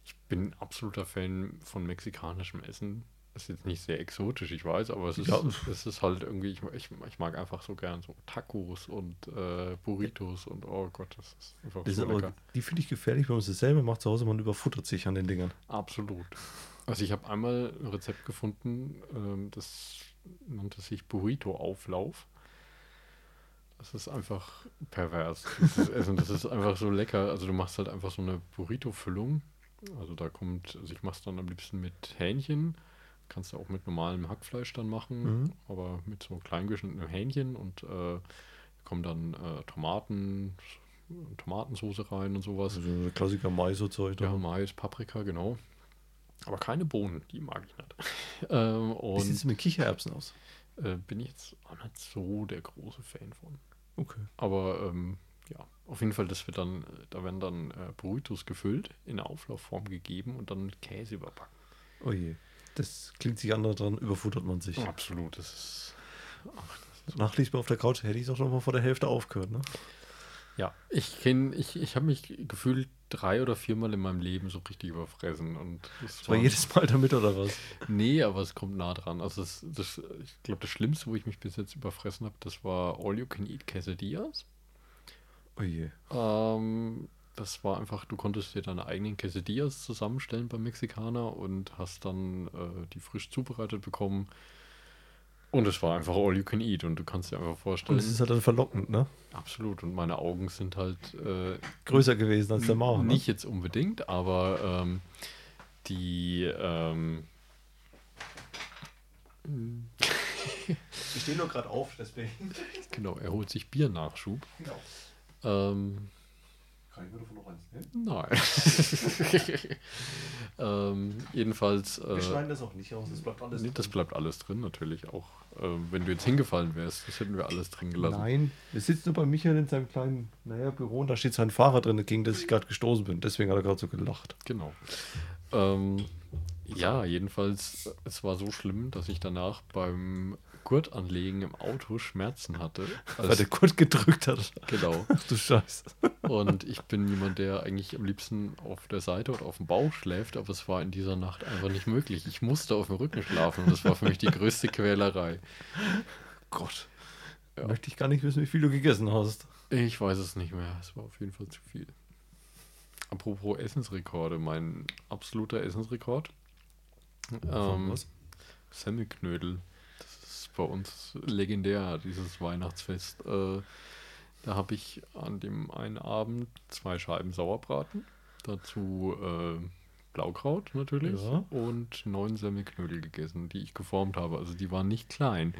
S2: ich bin absoluter Fan von mexikanischem Essen. Ist jetzt nicht sehr exotisch, ich weiß, aber es ist,
S1: Ja.
S2: es ist halt irgendwie, ich, ich, ich mag einfach so gern so Tacos und äh, Burritos und oh Gott, das ist einfach
S1: das
S2: so
S1: ist
S2: lecker.
S1: die finde ich gefährlich, wenn man es selber macht zu Hause, man überfuttert sich an den Dingern.
S2: Absolut. Also ich habe einmal ein Rezept gefunden, ähm, das nannte sich Burrito-Auflauf. Das ist einfach pervers. Das Essen, das ist einfach so lecker. Also du machst halt einfach so eine Burrito-Füllung. Also da kommt, also ich mache es dann am liebsten mit Hähnchen. Kannst du auch mit normalem Hackfleisch dann machen,
S1: Mhm.
S2: aber mit so klein geschnittenem Hähnchen und äh, kommen dann äh, Tomaten, Tomatensoße rein und sowas.
S1: Also so Klassiker Mais-Zeug.
S2: Ja,
S1: da.
S2: Mais, Paprika, genau. Aber keine Bohnen, die mag ich nicht. ähm,
S1: Wie sieht es
S2: und
S1: mit Kichererbsen aus?
S2: Äh, bin ich jetzt auch nicht so der große Fan von.
S1: Okay.
S2: Aber ähm, ja, auf jeden Fall, das wird dann, da werden dann äh, Burritos gefüllt, in Auflaufform gegeben und dann mit Käse überbacken.
S1: Oh je. Das klingt sich anders dran, überfuttert man sich.
S2: Absolut, das ist. Ach,
S1: Nachliesbar auf der Couch hätte ich doch noch mal vor der Hälfte aufgehört, ne?
S2: Ja, ich kenne, ich, ich habe mich gefühlt drei oder viermal in meinem Leben so richtig überfressen. Und das
S1: Das war jedes Mal damit oder was?
S2: Nee, aber es kommt nah dran. Also das, das, ich glaube, das Schlimmste, wo ich mich bis jetzt überfressen habe, das war All You Can Eat Quesadillas.
S1: Oh je.
S2: Ähm, das war einfach, du konntest dir deine eigenen Quesadillas zusammenstellen beim Mexikaner und hast dann äh, die frisch zubereitet bekommen. Und es war einfach All You Can Eat und du kannst dir einfach
S1: Und
S2: vorstellen.
S1: es ist halt dann verlockend, ne?
S2: absolut. Und meine Augen sind halt äh,
S1: Größer gewesen als der Magen. Ne?
S2: Nicht jetzt unbedingt, aber ähm, die. Ähm,
S1: Ich stehe nur gerade auf, deswegen.
S2: genau, er holt sich Biernachschub.
S1: Genau.
S2: Ähm,
S1: Kann ich mir davon noch eins nehmen?
S2: nein. ähm, jedenfalls.
S1: Wir
S2: Äh,
S1: schneiden das auch nicht aus, das bleibt alles
S2: nee, das
S1: drin.
S2: bleibt alles drin, natürlich. Auch äh, wenn du jetzt hingefallen wärst, das hätten wir alles drin gelassen.
S1: Nein, wir sitzen nur bei Michael in seinem kleinen, naja, Büro und da steht sein Fahrrad drin, gegen das ich gerade gestoßen bin. Deswegen hat er gerade so gelacht.
S2: Genau. Ähm, ja, jedenfalls, es war so schlimm, dass ich danach beim Gurtanlegen im Auto Schmerzen hatte.
S1: Weil der Kurt gedrückt hat.
S2: genau.
S1: Ach du Scheiße.
S2: Und ich bin jemand, der eigentlich am liebsten auf der Seite oder auf dem Bauch schläft, aber es war in dieser Nacht einfach nicht möglich. Ich musste auf dem Rücken schlafen und das war für mich die größte Quälerei.
S1: Gott.
S2: Ja.
S1: Möchte ich gar nicht wissen, wie viel du gegessen hast.
S2: Ich weiß es nicht mehr. Es war auf jeden Fall zu viel. Apropos Essensrekorde, mein absoluter Essensrekord. Ähm,
S1: was?
S2: Semmelknödel. Bei uns legendär, dieses Weihnachtsfest. Äh, da habe ich an dem einen Abend zwei Scheiben Sauerbraten, dazu äh, Blaukraut natürlich
S1: Ja.
S2: und neun Semmelknödel gegessen, die ich geformt habe. Also die waren nicht klein.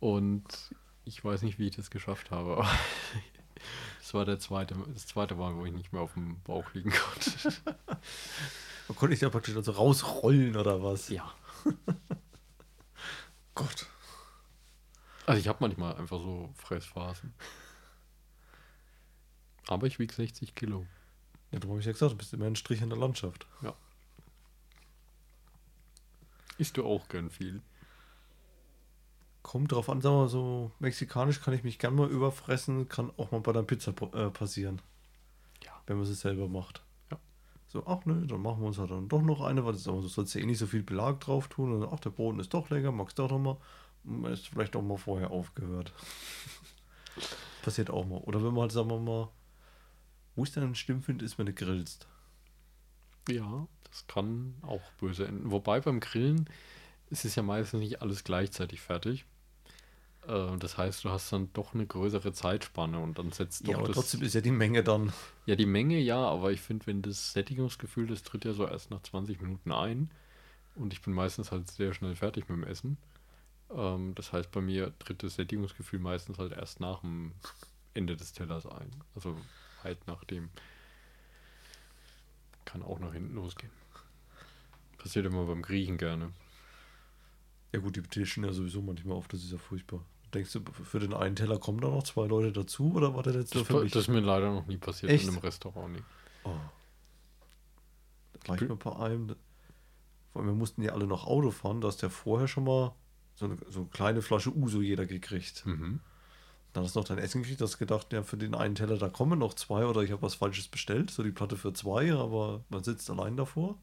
S2: Und ich weiß nicht, wie ich das geschafft habe, das war der zweite, das zweite Mal, wo ich nicht mehr auf dem Bauch liegen konnte.
S1: Man konnte ich da praktisch also rausrollen oder was?
S2: Ja.
S1: Gott.
S2: Also ich habe manchmal einfach so Fressphasen. Aber ich wiege 60 Kilo.
S1: Ja, darum habe ich ja gesagt, du bist immer ein Strich in der Landschaft.
S2: Isst du auch gern viel?
S1: Kommt drauf an, sagen wir mal so, mexikanisch kann ich mich gern mal überfressen, kann auch mal bei der Pizza äh, passieren.
S2: Ja.
S1: Wenn man sie selber macht.
S2: Ja.
S1: So, ach nö, dann machen wir uns halt dann doch noch eine, weil das aber so sollst du eh nicht so viel Belag drauf tun. Und ach, der Boden ist doch lecker, magst du auch noch mal. Man ist vielleicht auch mal vorher aufgehört. Passiert auch mal. Oder wenn man halt, sagen wir mal, wo ich dann schlimm finde, ist, wenn du grillst.
S2: Ja, das kann auch böse enden. Wobei beim Grillen ist es ja meistens nicht alles gleichzeitig fertig. Äh, Das heißt, du hast dann doch eine größere Zeitspanne und dann setzt doch
S1: Ja, aber
S2: das.
S1: trotzdem ist ja die Menge dann.
S2: Ja, die Menge ja, aber ich finde, wenn das Sättigungsgefühl, das tritt ja so erst nach 20 Minuten ein. Und ich bin meistens halt sehr schnell fertig mit dem Essen. Ähm, das heißt, bei mir tritt das Sättigungsgefühl meistens halt erst nach dem Ende des Tellers ein. Also halt nach dem. Kann auch nach hinten losgehen. Passiert immer beim Griechen gerne.
S1: Ja gut, die tischen ja sowieso manchmal auf, das ist ja furchtbar. Denkst du, für den einen Teller kommen da noch zwei Leute dazu oder war der jetzt nur
S2: Das,
S1: für mich?
S2: das ist mir leider noch nie passiert
S1: Echt?
S2: in einem Restaurant. Nee.
S1: Oh. Gleich mal bei einem. Vor allem, wir mussten ja alle noch Auto fahren, da hast du ja vorher schon mal so eine, so eine kleine Flasche Uso jeder gekriegt.
S2: Mhm.
S1: Dann hast du noch dein Essen gekriegt, hast gedacht, ja, für den einen Teller, da kommen noch zwei oder ich habe was Falsches bestellt, so die Platte für zwei, aber man sitzt allein davor.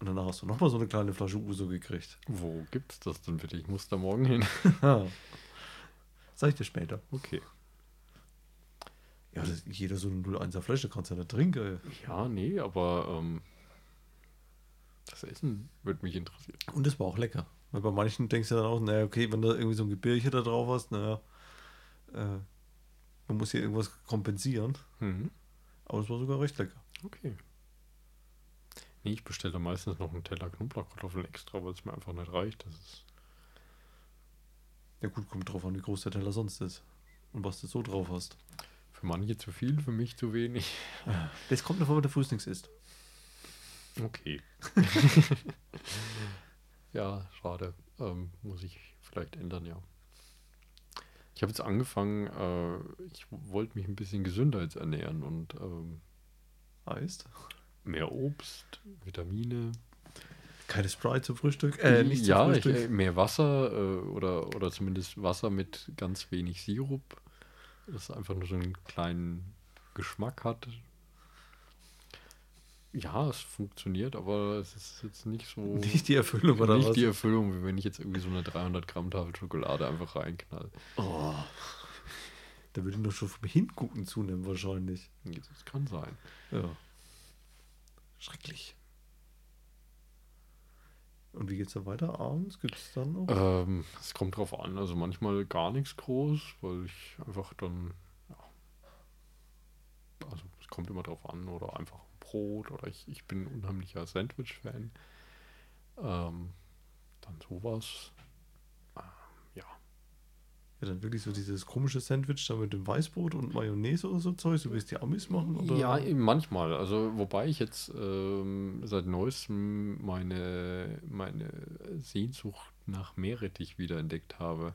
S1: Und danach hast du nochmal so eine kleine Flasche Uso gekriegt.
S2: Wo gibt's das denn bitte? Ich muss da morgen hin.
S1: Sag ich dir später.
S2: Okay.
S1: Ja, das, jeder so eine 01er Flasche kannst du ja nicht trinken. ey.
S2: Ja, nee, aber ähm, das Essen würde mich interessieren.
S1: Und es war auch lecker. Weil bei manchen denkst du dann auch, naja, okay, wenn du irgendwie so ein Gebirche da drauf hast, naja, äh, man muss hier irgendwas kompensieren.
S2: Mhm.
S1: Aber es war sogar recht lecker.
S2: Okay. Nee, ich bestelle da meistens noch einen Teller Knoblauchkartoffeln extra, weil es mir einfach nicht reicht. Das ist
S1: Ja gut, kommt drauf an, wie groß der Teller sonst ist. Und was du so drauf hast.
S2: für manche zu viel, für mich zu wenig.
S1: Das kommt davon, wenn der Fuß nichts isst.
S2: Okay. ja, schade. Ähm, muss ich vielleicht ändern, ja. Ich habe jetzt angefangen, äh, ich wollte mich ein bisschen gesünder jetzt ernähren und ähm,
S1: Heißt?
S2: mehr Obst, Vitamine.
S1: Keine Sprite zum Frühstück? Äh, nicht zum
S2: ja, ich,
S1: Frühstück.
S2: äh, mehr Wasser äh, oder, oder zumindest Wasser mit ganz wenig Sirup, das einfach nur so einen kleinen Geschmack hat. Ja, es funktioniert, aber es ist jetzt nicht so.
S1: nicht die Erfüllung oder
S2: nicht
S1: was?
S2: die Erfüllung, wie wenn ich jetzt irgendwie so eine 300 Gramm Tafel Schokolade einfach reinknall.
S1: oh. Da würde ich noch schon vom Hingucken zunehmen wahrscheinlich.
S2: Das kann sein.
S1: Ja. Schrecklich. Und wie geht's dann weiter? Abends gibt es dann noch?
S2: Ähm, es kommt drauf an. Also manchmal gar nichts groß, weil ich einfach dann, ja, also es kommt immer drauf an oder einfach ein Brot oder ich, ich bin ein unheimlicher Sandwich-Fan. Ähm, dann sowas. Ähm, ja.
S1: Ja, dann wirklich so dieses komische Sandwich da mit dem Weißbrot und Mayonnaise oder so Zeug, so wie es die Amis machen? Oder?
S2: Ja, eben manchmal. Also wobei ich jetzt ähm, seit neuestem meine, meine Sehnsucht nach Meerrettich wiederentdeckt habe.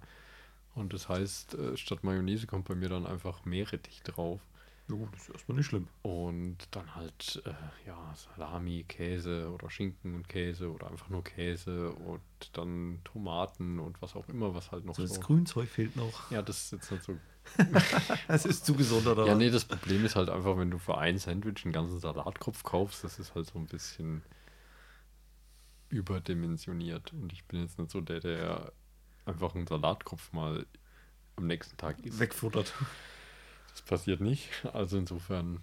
S2: Und das heißt, äh, statt Mayonnaise kommt bei mir dann einfach Meerrettich drauf.
S1: Ja, gut, das ist erstmal nicht schlimm.
S2: Und dann halt, äh, ja, Salami, Käse oder Schinken und Käse oder einfach nur Käse und dann Tomaten und was auch immer, was halt noch
S1: So,
S2: so.
S1: das Grünzeug fehlt noch.
S2: Ja, das ist jetzt nicht so.
S1: Es ist zu gesund, oder?
S2: Ja, nee, das Problem ist halt einfach, wenn du für ein Sandwich einen ganzen Salatkopf kaufst, das ist halt so ein bisschen überdimensioniert. Und ich bin jetzt nicht so der, der einfach einen Salatkopf mal am nächsten Tag isst.
S1: Wegfuttert.
S2: Das passiert nicht. Also insofern,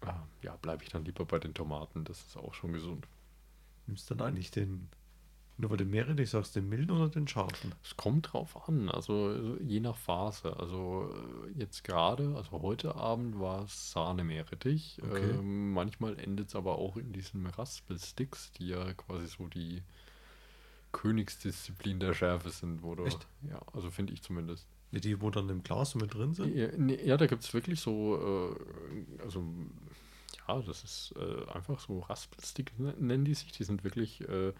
S2: äh, ja, bleibe ich dann lieber bei den Tomaten. Das ist auch schon gesund.
S1: Nimmst du dann eigentlich den, nur bei den Meerrettich sagst, den milden oder den scharfen?
S2: Es kommt drauf an, also je nach Phase. Also äh, jetzt gerade, also heute Abend war es Sahne-Meerrettich.
S1: Okay.
S2: Ähm, manchmal endet es aber auch in diesen Raspelsticks, die ja quasi so die Königsdisziplin der Schärfe sind. Wo du? Ja, also finde ich zumindest.
S1: Die, wo dann im Glas mit drin sind?
S2: Ja, nee, ja da gibt es wirklich so, äh, also ja, das ist äh, einfach so Raspelstick ne- nennen die sich. Die sind wirklich, äh,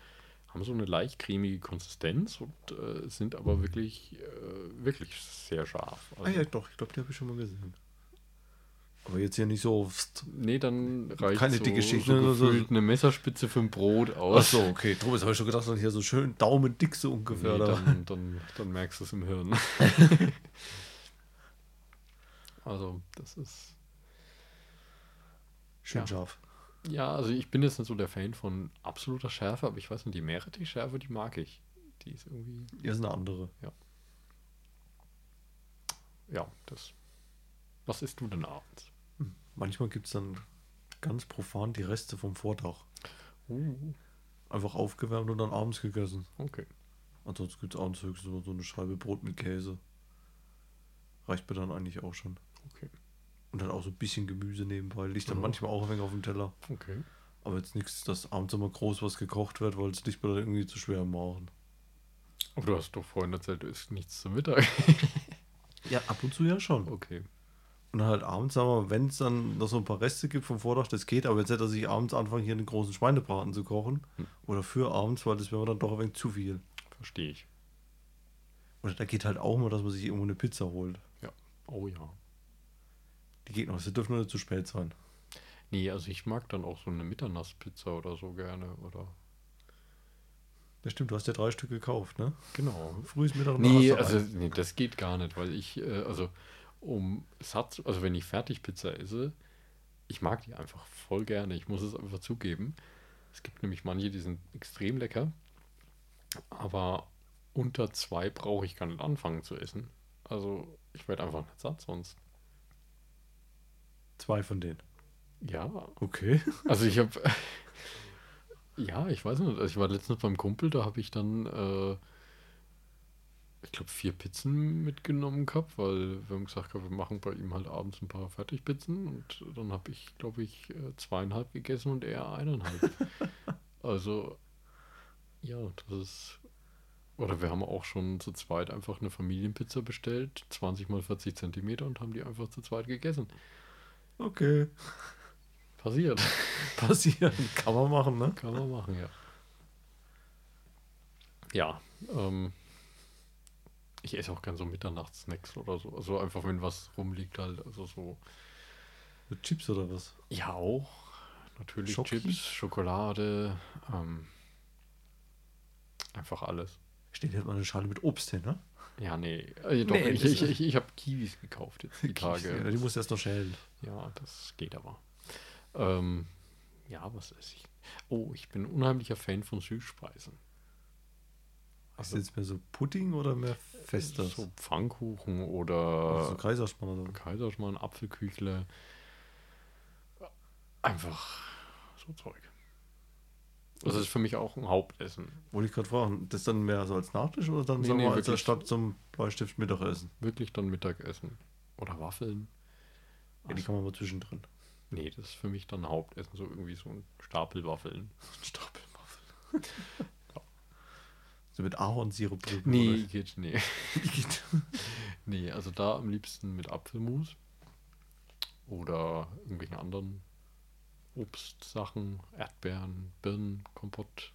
S2: haben so eine leicht cremige Konsistenz und äh, sind aber wirklich, äh, wirklich sehr scharf.
S1: Ah
S2: Also,
S1: ja, doch, ich glaube, die habe ich schon mal gesehen. Aber jetzt hier nicht so oft.
S2: Nee, dann reicht
S1: Keine
S2: so,
S1: dicke Schicht,
S2: so
S1: ne, so-
S2: gefühlt eine Messerspitze für ein Brot aus.
S1: Achso, okay. Thomas, habe ich schon gedacht, dann hier so schön daumendick so ungefähr.
S2: Nee, dann, dann, dann merkst du es im Hirn. also, das ist.
S1: Schön
S2: Ja.
S1: scharf.
S2: Ja, also ich bin jetzt nicht so der Fan von absoluter Schärfe, aber ich weiß nicht, die Meerrettich-Schärfe, die mag ich. Die ist irgendwie,
S1: Hier ist eine andere.
S2: ja, das. Was isst du denn abends?
S1: Manchmal gibt es dann ganz profan die Reste vom Vordach.
S2: Uh,
S1: Einfach aufgewärmt und dann abends gegessen.
S2: okay.
S1: Ansonsten gibt es abends höchstens nur so eine Scheibe Brot mit Käse. Reicht mir dann eigentlich auch schon.
S2: Okay.
S1: Und dann auch so ein bisschen Gemüse nebenbei. Liegt dann
S2: Ja.
S1: manchmal auch ein wenig auf dem Teller.
S2: Okay.
S1: Aber jetzt nichts, dass abends immer groß was gekocht wird, weil es nicht mehr irgendwie zu schwer machen.
S2: Aber du hast doch vorhin erzählt, du isst nichts zum Mittag.
S1: Ja, ab und zu ja schon.
S2: Okay.
S1: Und dann halt abends, sagen wir, wenn es dann noch so ein paar Reste gibt vom Vordach, das geht, aber jetzt nicht, dass ich abends anfange, hier einen großen Schweinebraten zu kochen.
S2: Hm.
S1: Oder für abends, weil das wäre dann doch ein wenig zu viel.
S2: Verstehe ich.
S1: Oder da geht halt auch mal, dass man sich irgendwo eine Pizza holt.
S2: Oh ja.
S1: Die geht noch, sie dürfen nur nicht zu spät sein.
S2: Nee, also ich mag dann auch so eine Mitternasspizza oder so gerne. Oder.
S1: Das stimmt, du hast ja drei Stück gekauft, ne?
S2: Genau.
S1: Frühes Mittag und
S2: Nee, also nee, das geht gar nicht, weil ich, äh, also um satt, also wenn ich Fertigpizza esse, ich mag die einfach voll gerne. Ich muss es einfach zugeben. Es gibt nämlich manche, die sind extrem lecker, aber unter zwei brauche ich gar nicht anfangen zu essen. Also ich werde einfach nicht satt sonst.
S1: Zwei von denen.
S2: Ja,
S1: Okay.
S2: also ich habe, ja, ich weiß nicht, also ich war letztens beim Kumpel, da habe ich dann, äh, ich glaube, vier Pizzen mitgenommen gehabt, weil wir haben gesagt, wir machen bei ihm halt abends ein paar Fertigpizzen und dann habe ich, glaube ich, äh, zweieinhalb gegessen und er eineinhalb. also, ja, das ist, oder wir haben auch schon zu zweit einfach eine Familienpizza bestellt, 20 mal 40 Zentimeter und haben die einfach zu zweit gegessen.
S1: Okay.
S2: Passiert.
S1: Passieren. Kann man machen, ne?
S2: Kann man machen, ja. Ja, Ähm, ich esse auch gern so Mitternachtssnacks oder so. Also einfach, wenn was rumliegt halt. Also so.
S1: Mit Chips oder was?
S2: Ja, auch. Natürlich
S1: Schoki?
S2: Chips, Schokolade. Ähm, einfach alles.
S1: Steht halt mal eine Schale mit Obst hin, ne?
S2: Ja, nee. Äh, doch,
S1: Nee,
S2: ich ich, ich, ich habe Kiwis gekauft jetzt die Tage.
S1: Ja, die musst du erst noch schälen.
S2: Ja, das geht aber. Ähm, ja, was esse ich? Oh, ich bin ein unheimlicher Fan von Süßspeisen.
S1: Ist jetzt mehr so Pudding oder mehr fester?
S2: So Pfannkuchen
S1: Also
S2: oder
S1: so Kaiserschmarrn oder
S2: Kaiserschmarrn, Apfelküchle. Einfach so Zeug. Das ist für mich auch ein Hauptessen.
S1: Wollte ich gerade fragen, das dann mehr so als Nachtisch oder dann
S2: Nee,
S1: sagen
S2: nee,
S1: wir als. Stadt zum Bleistift Mittagessen?
S2: Wirklich dann Mittagessen. Oder Waffeln.
S1: Ja, die kann man mal zwischendrin.
S2: Nee, das ist für mich dann Hauptessen. So irgendwie so ein Stapel Waffeln.
S1: Stapelwaffeln. So mit Ahornsirup drüber.
S2: Nee, geht, nee.
S1: oder? Geht.
S2: Nee, also da am liebsten mit Apfelmus. Oder irgendwelchen anderen Obstsachen, Erdbeeren, Birnen, Kompott.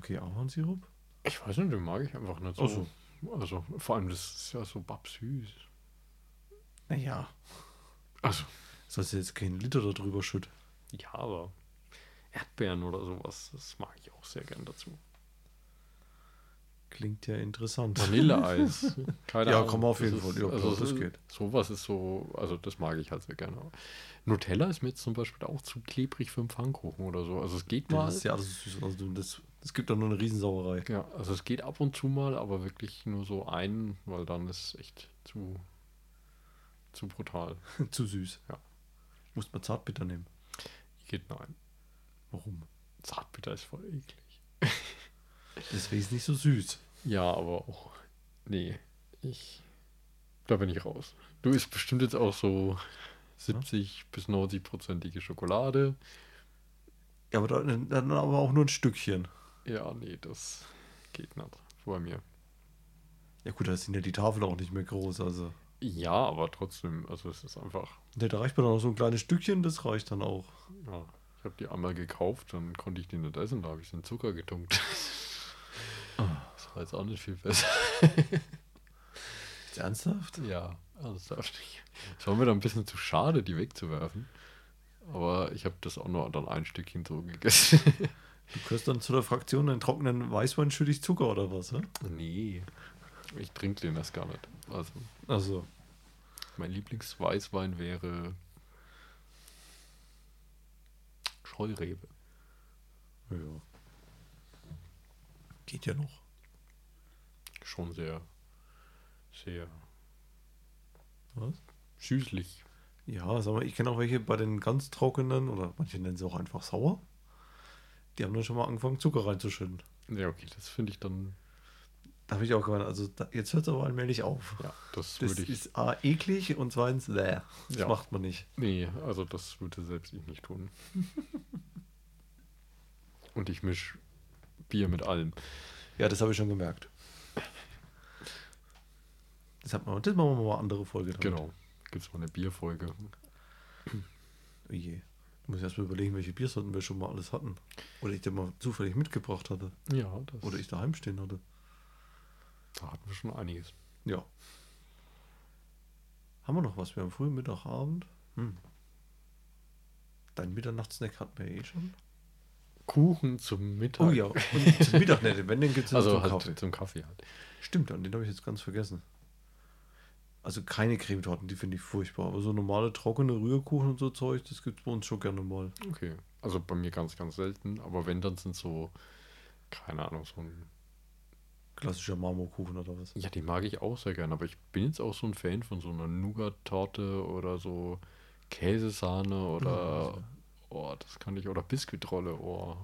S1: Kein Ahornsirup?
S2: Ich weiß nicht, den mag ich einfach nicht so.
S1: Ach so.
S2: Also vor allem, das ist ja so babsüß.
S1: Naja.
S2: Also,
S1: Sollst du jetzt keinen Liter da drüber schütten?
S2: ja, aber Erdbeeren oder sowas, das mag ich auch sehr gern dazu.
S1: Klingt ja interessant.
S2: Vanilleeis. Keine
S1: Ja,
S2: Ahnung.
S1: komm, auf jeden
S2: ist-
S1: Fall. Ja,
S2: also
S1: das
S2: so-
S1: geht.
S2: Sowas ist so, also das mag ich halt sehr gerne. Nutella ist mir jetzt zum Beispiel auch zu klebrig für einen Pfannkuchen oder so. Also es geht mal.
S1: das ist ja alles süß. Also das, das gibt doch nur eine Riesensauerei.
S2: Ja, also es geht ab und zu mal, aber wirklich nur so einen, weil dann ist es echt zu, zu brutal.
S1: Zu süß.
S2: Ja.
S1: Muss man Zartbitter nehmen.
S2: Geht nein.
S1: Warum?
S2: Zartbitter ist voll eklig.
S1: Deswegen ist nicht so süß.
S2: Ja, aber auch. Nee, ich. Da bin ich raus. Du isst bestimmt jetzt auch so 70 bis 90 prozentige Schokolade.
S1: Ja, aber dann, dann aber auch nur ein Stückchen.
S2: Ja, nee, das geht nicht bei mir.
S1: Ja gut, da sind ja die Tafel auch nicht mehr groß. Also
S2: Ja, aber trotzdem, also es ist einfach.
S1: ne, da reicht mir dann noch so ein kleines Stückchen, das reicht dann auch.
S2: Ja, ich habe die einmal gekauft, dann konnte ich die nicht essen, da habe ich in Zucker getunkt. Das war jetzt auch nicht viel besser.
S1: Ist ernsthaft?
S2: Ja, ernsthaft. Es war mir dann ein bisschen zu schade, die wegzuwerfen. Aber ich habe das auch nur dann ein Stückchen so gegessen.
S1: Du gehörst dann zu der Fraktion, einen trockenen Weißwein schüttig Zucker oder was? Ne?
S2: nee, ich trinke den das gar nicht. Also,
S1: Also,
S2: mein Lieblingsweißwein wäre Scheurebe.
S1: ja. Geht ja noch.
S2: Schon sehr, sehr
S1: Was?
S2: süßlich.
S1: Ja, sag mal, ich kenne auch welche bei den ganz trockenen, oder manche nennen sie auch einfach sauer. Die haben dann schon mal angefangen, Zucker reinzuschütten.
S2: Ja, okay, das finde ich dann,
S1: Da habe ich auch gemeint, also da, jetzt hört es aber allmählich auf.
S2: ja, das, würde ich,
S1: ist A, eklig und zweitens, bäh. Das
S2: Ja.
S1: macht man nicht.
S2: nee, also das würde selbst ich nicht tun. Und ich mische Bier mit allem.
S1: Ja, das habe ich schon gemerkt. Das, hat man, das machen wir mal eine andere Folge. damit.
S2: Genau. Gibt es mal eine Bierfolge.
S1: Oh je. Ich muss erst mal überlegen, welche Biersorten wir schon mal alles hatten. Oder ich dir mal zufällig mitgebracht hatte.
S2: Ja, das,
S1: Oder ich daheim stehen hatte.
S2: da hatten wir schon einiges.
S1: Ja. Haben wir noch was? Wir haben früh Mittag, Abend. Hm. Dein Mitternachtssnack hatten wir eh schon.
S2: Kuchen zum Mittag.
S1: Oh ja, und zum Mittag nicht. Wenn, dann gibt es
S2: Also
S1: zum
S2: halt
S1: Kaffee.
S2: zum Kaffee halt.
S1: Stimmt, an den habe ich jetzt ganz vergessen. Also keine Cremetorten, die finde ich furchtbar. Aber so normale trockene Rührkuchen und so Zeug, das gibt es bei uns schon gerne mal.
S2: Okay. Also bei mir ganz, ganz selten. Aber wenn, dann sind so, keine Ahnung, so ein.
S1: Klassischer Marmorkuchen oder was.
S2: Ja, die mag ich auch sehr gern. Aber ich bin jetzt auch so ein Fan von so einer Nougat-Torte oder so Käsesahne oder. Oh, das kann ich. Oder Biskuitrolle. Oh.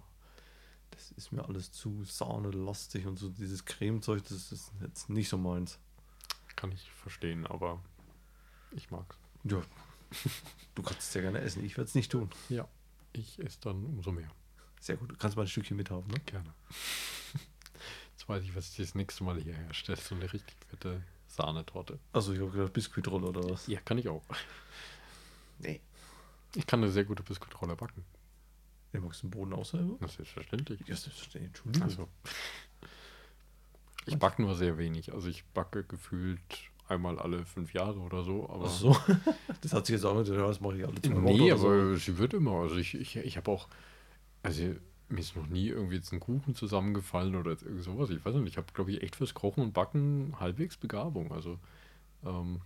S1: Das ist mir alles zu sahnelastig und so dieses Cremezeug, das ist jetzt nicht so meins.
S2: Kann ich verstehen, aber ich mag's.
S1: Ja, du kannst es ja gerne essen, ich werde es nicht tun.
S2: Ja. Ich esse dann umso mehr.
S1: Sehr gut, du kannst mal ein Stückchen mithaben, ne?
S2: Gerne. Jetzt weiß ich, was ich das nächste Mal hier herstelle. So eine richtig fette Sahnetorte.
S1: Also ich habe gedacht, Biskuitrolle oder was?
S2: Ja, kann ich auch.
S1: Nee.
S2: Ich kann eine sehr gute Biskuitrolle backen.
S1: Ja, magst du den Boden auch selber?
S2: Das ist selbstverständlich.
S1: Ja, selbstverständlich, Entschuldigung.
S2: Also, Ich backe nur sehr wenig. Also ich backe gefühlt einmal alle fünf Jahre oder so. Aber
S1: Ach so. Das hat sich jetzt auch ja, das mache ich alle zwei Wochen
S2: Nee,
S1: oder so.
S2: aber sie wird immer. Also ich, ich, ich habe auch, also mir ist noch nie irgendwie jetzt ein Kuchen zusammengefallen oder jetzt irgend sowas. Ich weiß nicht, ich habe, glaube ich, echt fürs Kochen und Backen halbwegs Begabung. Also ähm,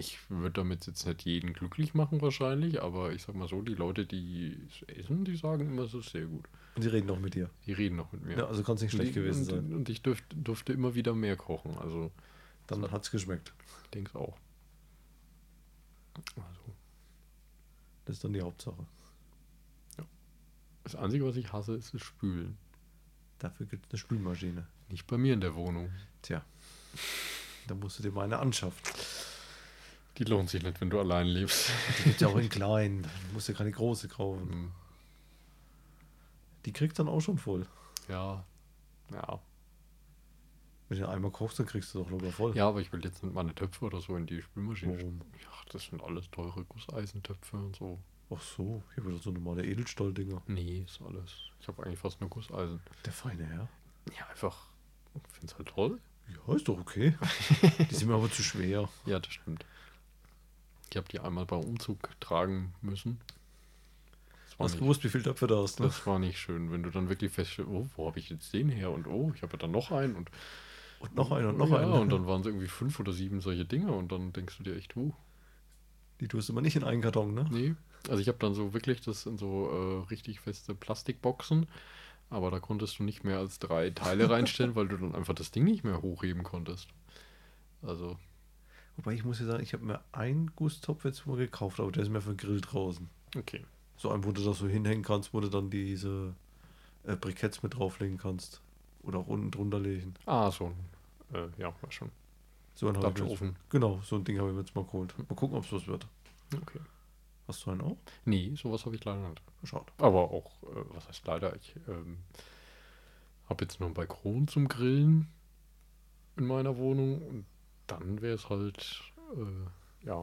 S2: ich würde damit jetzt nicht jeden glücklich machen wahrscheinlich, aber ich sag mal so, die Leute, die es essen, die sagen immer, es ist sehr gut.
S1: Und die reden auch mit dir.
S2: Die reden noch mit mir.
S1: Ja, also kann es nicht schlecht
S2: und,
S1: gewesen
S2: und,
S1: sein.
S2: Und ich dürft, durfte immer wieder mehr kochen. Also
S1: Dann hat es geschmeckt.
S2: ich denke es auch. Also,
S1: Das ist dann die Hauptsache.
S2: das Einzige, was ich hasse, ist das Spülen.
S1: Dafür gibt es eine Spülmaschine.
S2: Nicht bei mir in der Wohnung.
S1: Tja. Da musst du dir mal eine anschaffen.
S2: Die lohnt sich nicht, wenn du allein lebst.
S1: Die gibt ja auch in klein. Du musst ja keine große kaufen.
S2: Hm,
S1: Die kriegt dann auch schon voll.
S2: ja. Ja.
S1: Wenn du einmal kochst, dann kriegst du doch locker voll.
S2: Ja, aber ich will jetzt nicht meine Töpfe oder so in die Spülmaschine.
S1: Warum?
S2: Ja, das sind alles teure Gusseisentöpfe und so.
S1: Ach so, hier wieder so normale Edelstahldinger.
S2: Nee, ist alles. Ich habe eigentlich fast nur Gusseisen.
S1: Der feine Herr.
S2: Ja, einfach. Ich finde es halt toll.
S1: Ja, ist doch okay. Die sind mir aber zu schwer.
S2: Ja, das stimmt. Ich habe die einmal beim Umzug tragen müssen.
S1: Hast
S2: nicht,
S1: gewusst, wie viel Töpfe da hast, ne?
S2: das war nicht schön, wenn du dann wirklich feststellst, oh, wo habe ich jetzt den her? Und oh, ich habe ja dann noch einen und
S1: Und noch einen und noch
S2: ja,
S1: einen.
S2: Und dann waren es irgendwie fünf oder sieben solche Dinge und dann denkst du dir echt, uh,
S1: Die tust du immer nicht in einen Karton, ne?
S2: nee. Also ich habe dann so wirklich das in so äh, richtig feste Plastikboxen, aber da konntest du nicht mehr als drei Teile reinstellen, weil du dann einfach das Ding nicht mehr hochheben konntest. Also,
S1: Wobei ich muss ja sagen, ich habe mir einen Gusstopf jetzt mal gekauft, aber der ist mir für den Grill draußen.
S2: okay.
S1: So einen, wo du das so hinhängen kannst, wo du dann diese äh, Briketts mit drauflegen kannst. Oder auch unten drunter legen.
S2: Ah, so ein, äh, ja, war schon.
S1: So ein hab ich mir jetzt-
S2: Dutch-Ofen.
S1: Genau, so ein Ding habe ich mir jetzt mal geholt. Mal gucken, ob es was wird.
S2: Okay.
S1: Hast du einen auch?
S2: Nee, sowas habe ich leider nicht.
S1: Schaut.
S2: Aber auch, äh, was heißt leider, ich ähm, habe jetzt nur einen Balkon zum Grillen in meiner Wohnung und dann wäre es halt, äh, ja,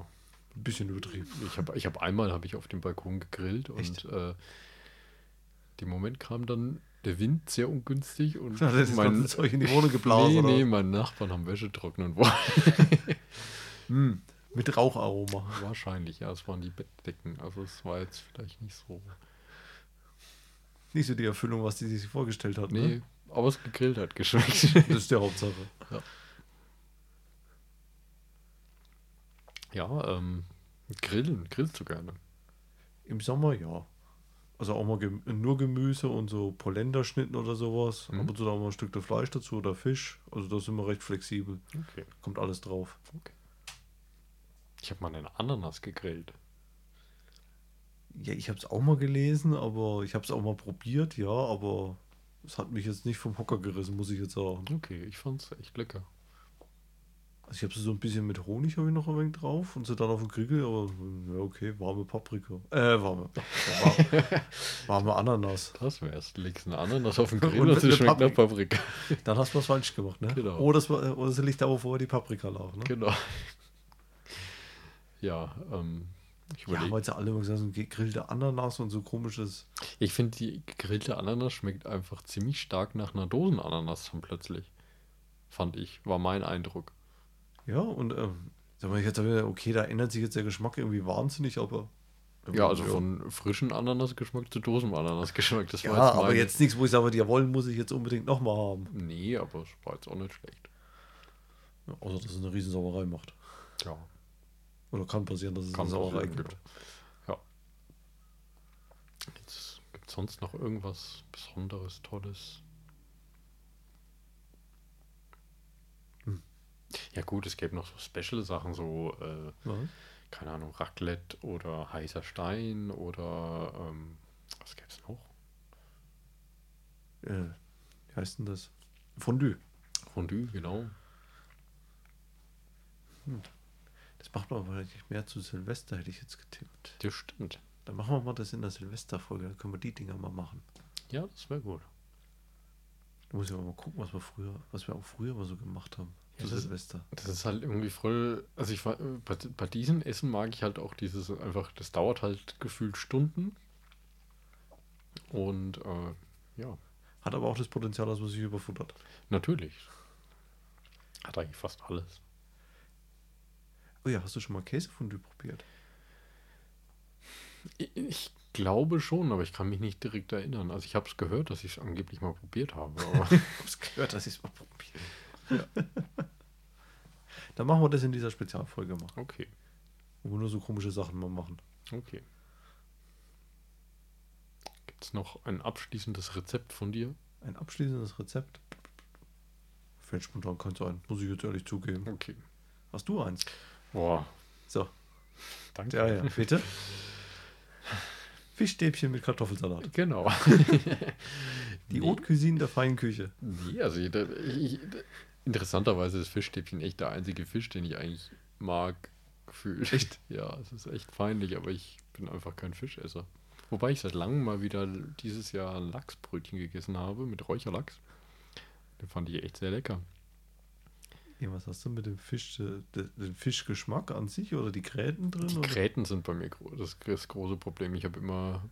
S1: Ein bisschen übertrieben.
S2: ich habe ich hab einmal habe ich auf dem Balkon gegrillt
S1: Echt?
S2: und äh, dem Moment kam dann der Wind sehr ungünstig und
S1: Ja, das ist
S2: mein,
S1: mein, Zeug in die Wohnung geblasen.
S2: nee, nee, meine Nachbarn haben Wäsche trocknen wollen.
S1: Hm, mit Raucharoma.
S2: Wahrscheinlich, ja, es waren die Bettdecken, also es war jetzt vielleicht nicht so.
S1: Nicht so die Erfüllung, was die sich vorgestellt hat.
S2: Nee,
S1: Ne?
S2: aber es gegrillt hat geschmeckt.
S1: Das ist die Hauptsache.
S2: Ja, ähm, grillen, grillst du gerne.
S1: Im Sommer ja. Also auch mal nur Gemüse und so Polenta-Schnitten oder sowas.
S2: Mhm.
S1: Ab und zu auch mal ein Stück Fleisch dazu oder Fisch. Also da sind wir recht flexibel.
S2: Okay.
S1: Kommt alles drauf.
S2: Ich habe mal eine Ananas gegrillt.
S1: Ja, ich habe es auch mal gelesen, aber ich habe es auch mal probiert, ja, aber es hat mich jetzt nicht vom Hocker gerissen, muss ich jetzt sagen.
S2: Okay, ich fand's echt lecker.
S1: Also ich habe so ein bisschen mit Honig habe ich noch ein wenig drauf und so dann auf den Grill, aber ja okay, warme Paprika. Äh, warme. Warme, warme Ananas.
S2: Das wär's. Du legst eine Ananas auf den Grill
S1: Und
S2: und, sie schmeckt nach Paprika.
S1: Dann hast du was falsch gemacht, ne?
S2: Genau.
S1: Oder, es war, oder sie liegt da, wo vorher die Paprika lag, ne?
S2: Genau. Ja, ähm, ich
S1: Ja, haben
S2: überlege.
S1: wir jetzt ja alle immer gesagt, so gegrillte Ananas und so komisches.
S2: ich finde, die gegrillte Ananas schmeckt einfach ziemlich stark nach einer Dosenananas dann plötzlich. Fand ich, war mein Eindruck.
S1: Ja, und ähm, sag mal, ich jetzt wieder, okay, da ändert sich jetzt der Geschmack irgendwie wahnsinnig, aber.
S2: Ja, also von frischen Ananasgeschmack zu Dosenananasgeschmack. Das
S1: Ja,
S2: war jetzt
S1: aber
S2: mein-
S1: jetzt nichts, wo ich sage, die wollen, muss ich jetzt unbedingt nochmal haben.
S2: Nee, aber es war jetzt auch nicht schlecht.
S1: Ja, außer, dass es eine Riesensauerei macht.
S2: Ja,
S1: Oder kann passieren, dass es
S2: Kann
S1: eine Sauerei gibt.
S2: genau. Ja. Jetzt gibt sonst noch irgendwas Besonderes, Tolles. Ja gut, es gäbe noch so Special-Sachen, so, äh,
S1: Was?
S2: keine Ahnung, Raclette oder heißer Stein oder ähm, was gäbe es noch?
S1: Äh, wie heißt denn das? Fondue.
S2: Fondue, genau.
S1: Das macht man aber eigentlich mehr zu Silvester, hätte ich jetzt getippt.
S2: Das stimmt.
S1: Dann machen wir mal das in der Silvesterfolge, dann können wir die Dinger mal machen.
S2: Ja, das wäre gut.
S1: Da muss ich aber mal gucken, was wir früher, was wir auch früher mal so gemacht haben.
S2: Das-
S1: Silvester.
S2: Das ist halt irgendwie voll. Also ich war bei, bei diesem Essen mag ich halt auch dieses einfach, das dauert halt gefühlt Stunden. Und äh, ja.
S1: Hat aber auch das Potenzial, dass man sich überfuttert.
S2: Natürlich. Hat eigentlich fast alles.
S1: Oh ja, hast du schon mal Käsefondue probiert?
S2: Ich, ich glaube schon, aber ich kann mich nicht direkt erinnern. Also ich habe es gehört, dass ich es angeblich mal probiert habe. Aber
S1: Ich hab's gehört, dass ich es mal probiert Dann machen wir das in dieser Spezialfolge mal.
S2: okay,
S1: Wo wir nur so komische Sachen mal machen.
S2: okay. Gibt es noch ein abschließendes Rezept von dir?
S1: Ein abschließendes Rezept. Fällt spontan keins ein, muss ich jetzt ehrlich zugeben.
S2: Okay.
S1: Hast du eins?
S2: Boah,
S1: So,
S2: danke.
S1: ja, ja, bitte. Fischstäbchen mit Kartoffelsalat.
S2: Genau.
S1: Die
S2: Nee.
S1: Haute Cuisine der feinen Küche.
S2: Nee, also ich, ich, interessanterweise ist Fischstäbchen echt der einzige Fisch, den ich eigentlich mag. Gefühlt.
S1: Echt?
S2: Ja, es ist echt peinlich, aber ich bin einfach kein Fischesser. Wobei ich seit langem mal wieder dieses Jahr Lachsbrötchen gegessen habe mit Räucherlachs. Den fand ich echt sehr lecker.
S1: Ja, was hast du mit dem Fisch, äh, de- den Fischgeschmack an sich oder die Gräten drin?
S2: Die
S1: oder?
S2: Gräten sind bei mir das, das große Problem. Ich habe immer,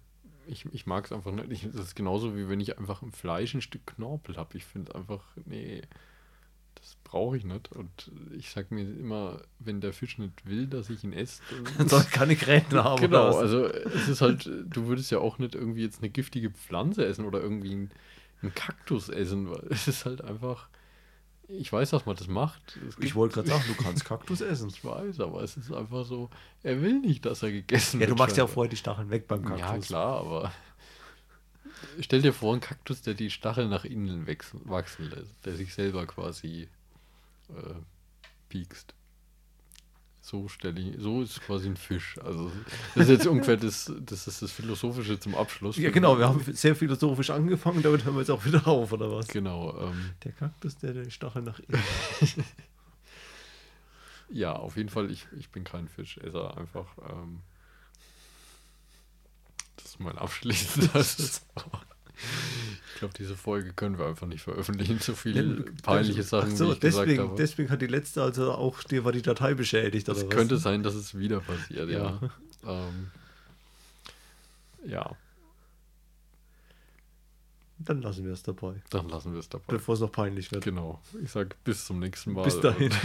S2: ich, ich mag es einfach nicht. Ich, das ist genauso wie wenn ich einfach im Fleisch ein Stück Knorpel habe. Ich finde einfach, nee, brauche ich nicht. Und ich sage mir immer, wenn der Fisch nicht will, dass ich ihn esse,
S1: Dann soll keine Gräten haben. oder
S2: Genau,
S1: was?
S2: also es ist halt, du würdest ja auch nicht irgendwie jetzt eine giftige Pflanze essen oder irgendwie einen, einen Kaktus essen, weil es ist halt einfach, ich weiß, dass man das macht. Es
S1: ich wollte gerade sagen, du kannst Kaktus essen.
S2: ich weiß, aber es ist einfach so, er will nicht, dass er gegessen
S1: Ja,
S2: wird.
S1: du machst ja auch vorher die Stacheln weg beim Kaktus.
S2: Ja, klar, aber stell dir vor, ein Kaktus, der die Stacheln nach innen wachsen lässt, der sich selber quasi äh, piekst. So stelle ich, so ist quasi ein Fisch. Also das ist jetzt ungefähr das, das ist das Philosophische zum Abschluss.
S1: Ja, genau, wir haben sehr philosophisch angefangen, damit hören wir jetzt auch wieder auf, oder was?
S2: Genau, ähm,
S1: Der Kaktus, der den Stachel nach innen.
S2: ja, auf jeden Fall, ich, ich bin kein Fischesser, einfach. Ähm, das ist mein abschließendes. ich glaube, diese Folge können wir einfach nicht veröffentlichen. So viele peinliche Sachen,
S1: Ach so,
S2: ich gesagt
S1: deswegen,
S2: habe.
S1: deswegen hat die letzte also auch, dir war die Datei beschädigt,
S2: Es
S1: was?
S2: könnte sein, dass es wieder passiert, ja.
S1: Ja.
S2: Ähm, ja,
S1: Dann lassen wir es dabei,
S2: dann lassen wir es dabei.
S1: bevor es noch peinlich wird.
S2: Genau. Ich sage bis zum nächsten Mal.
S1: Bis dahin.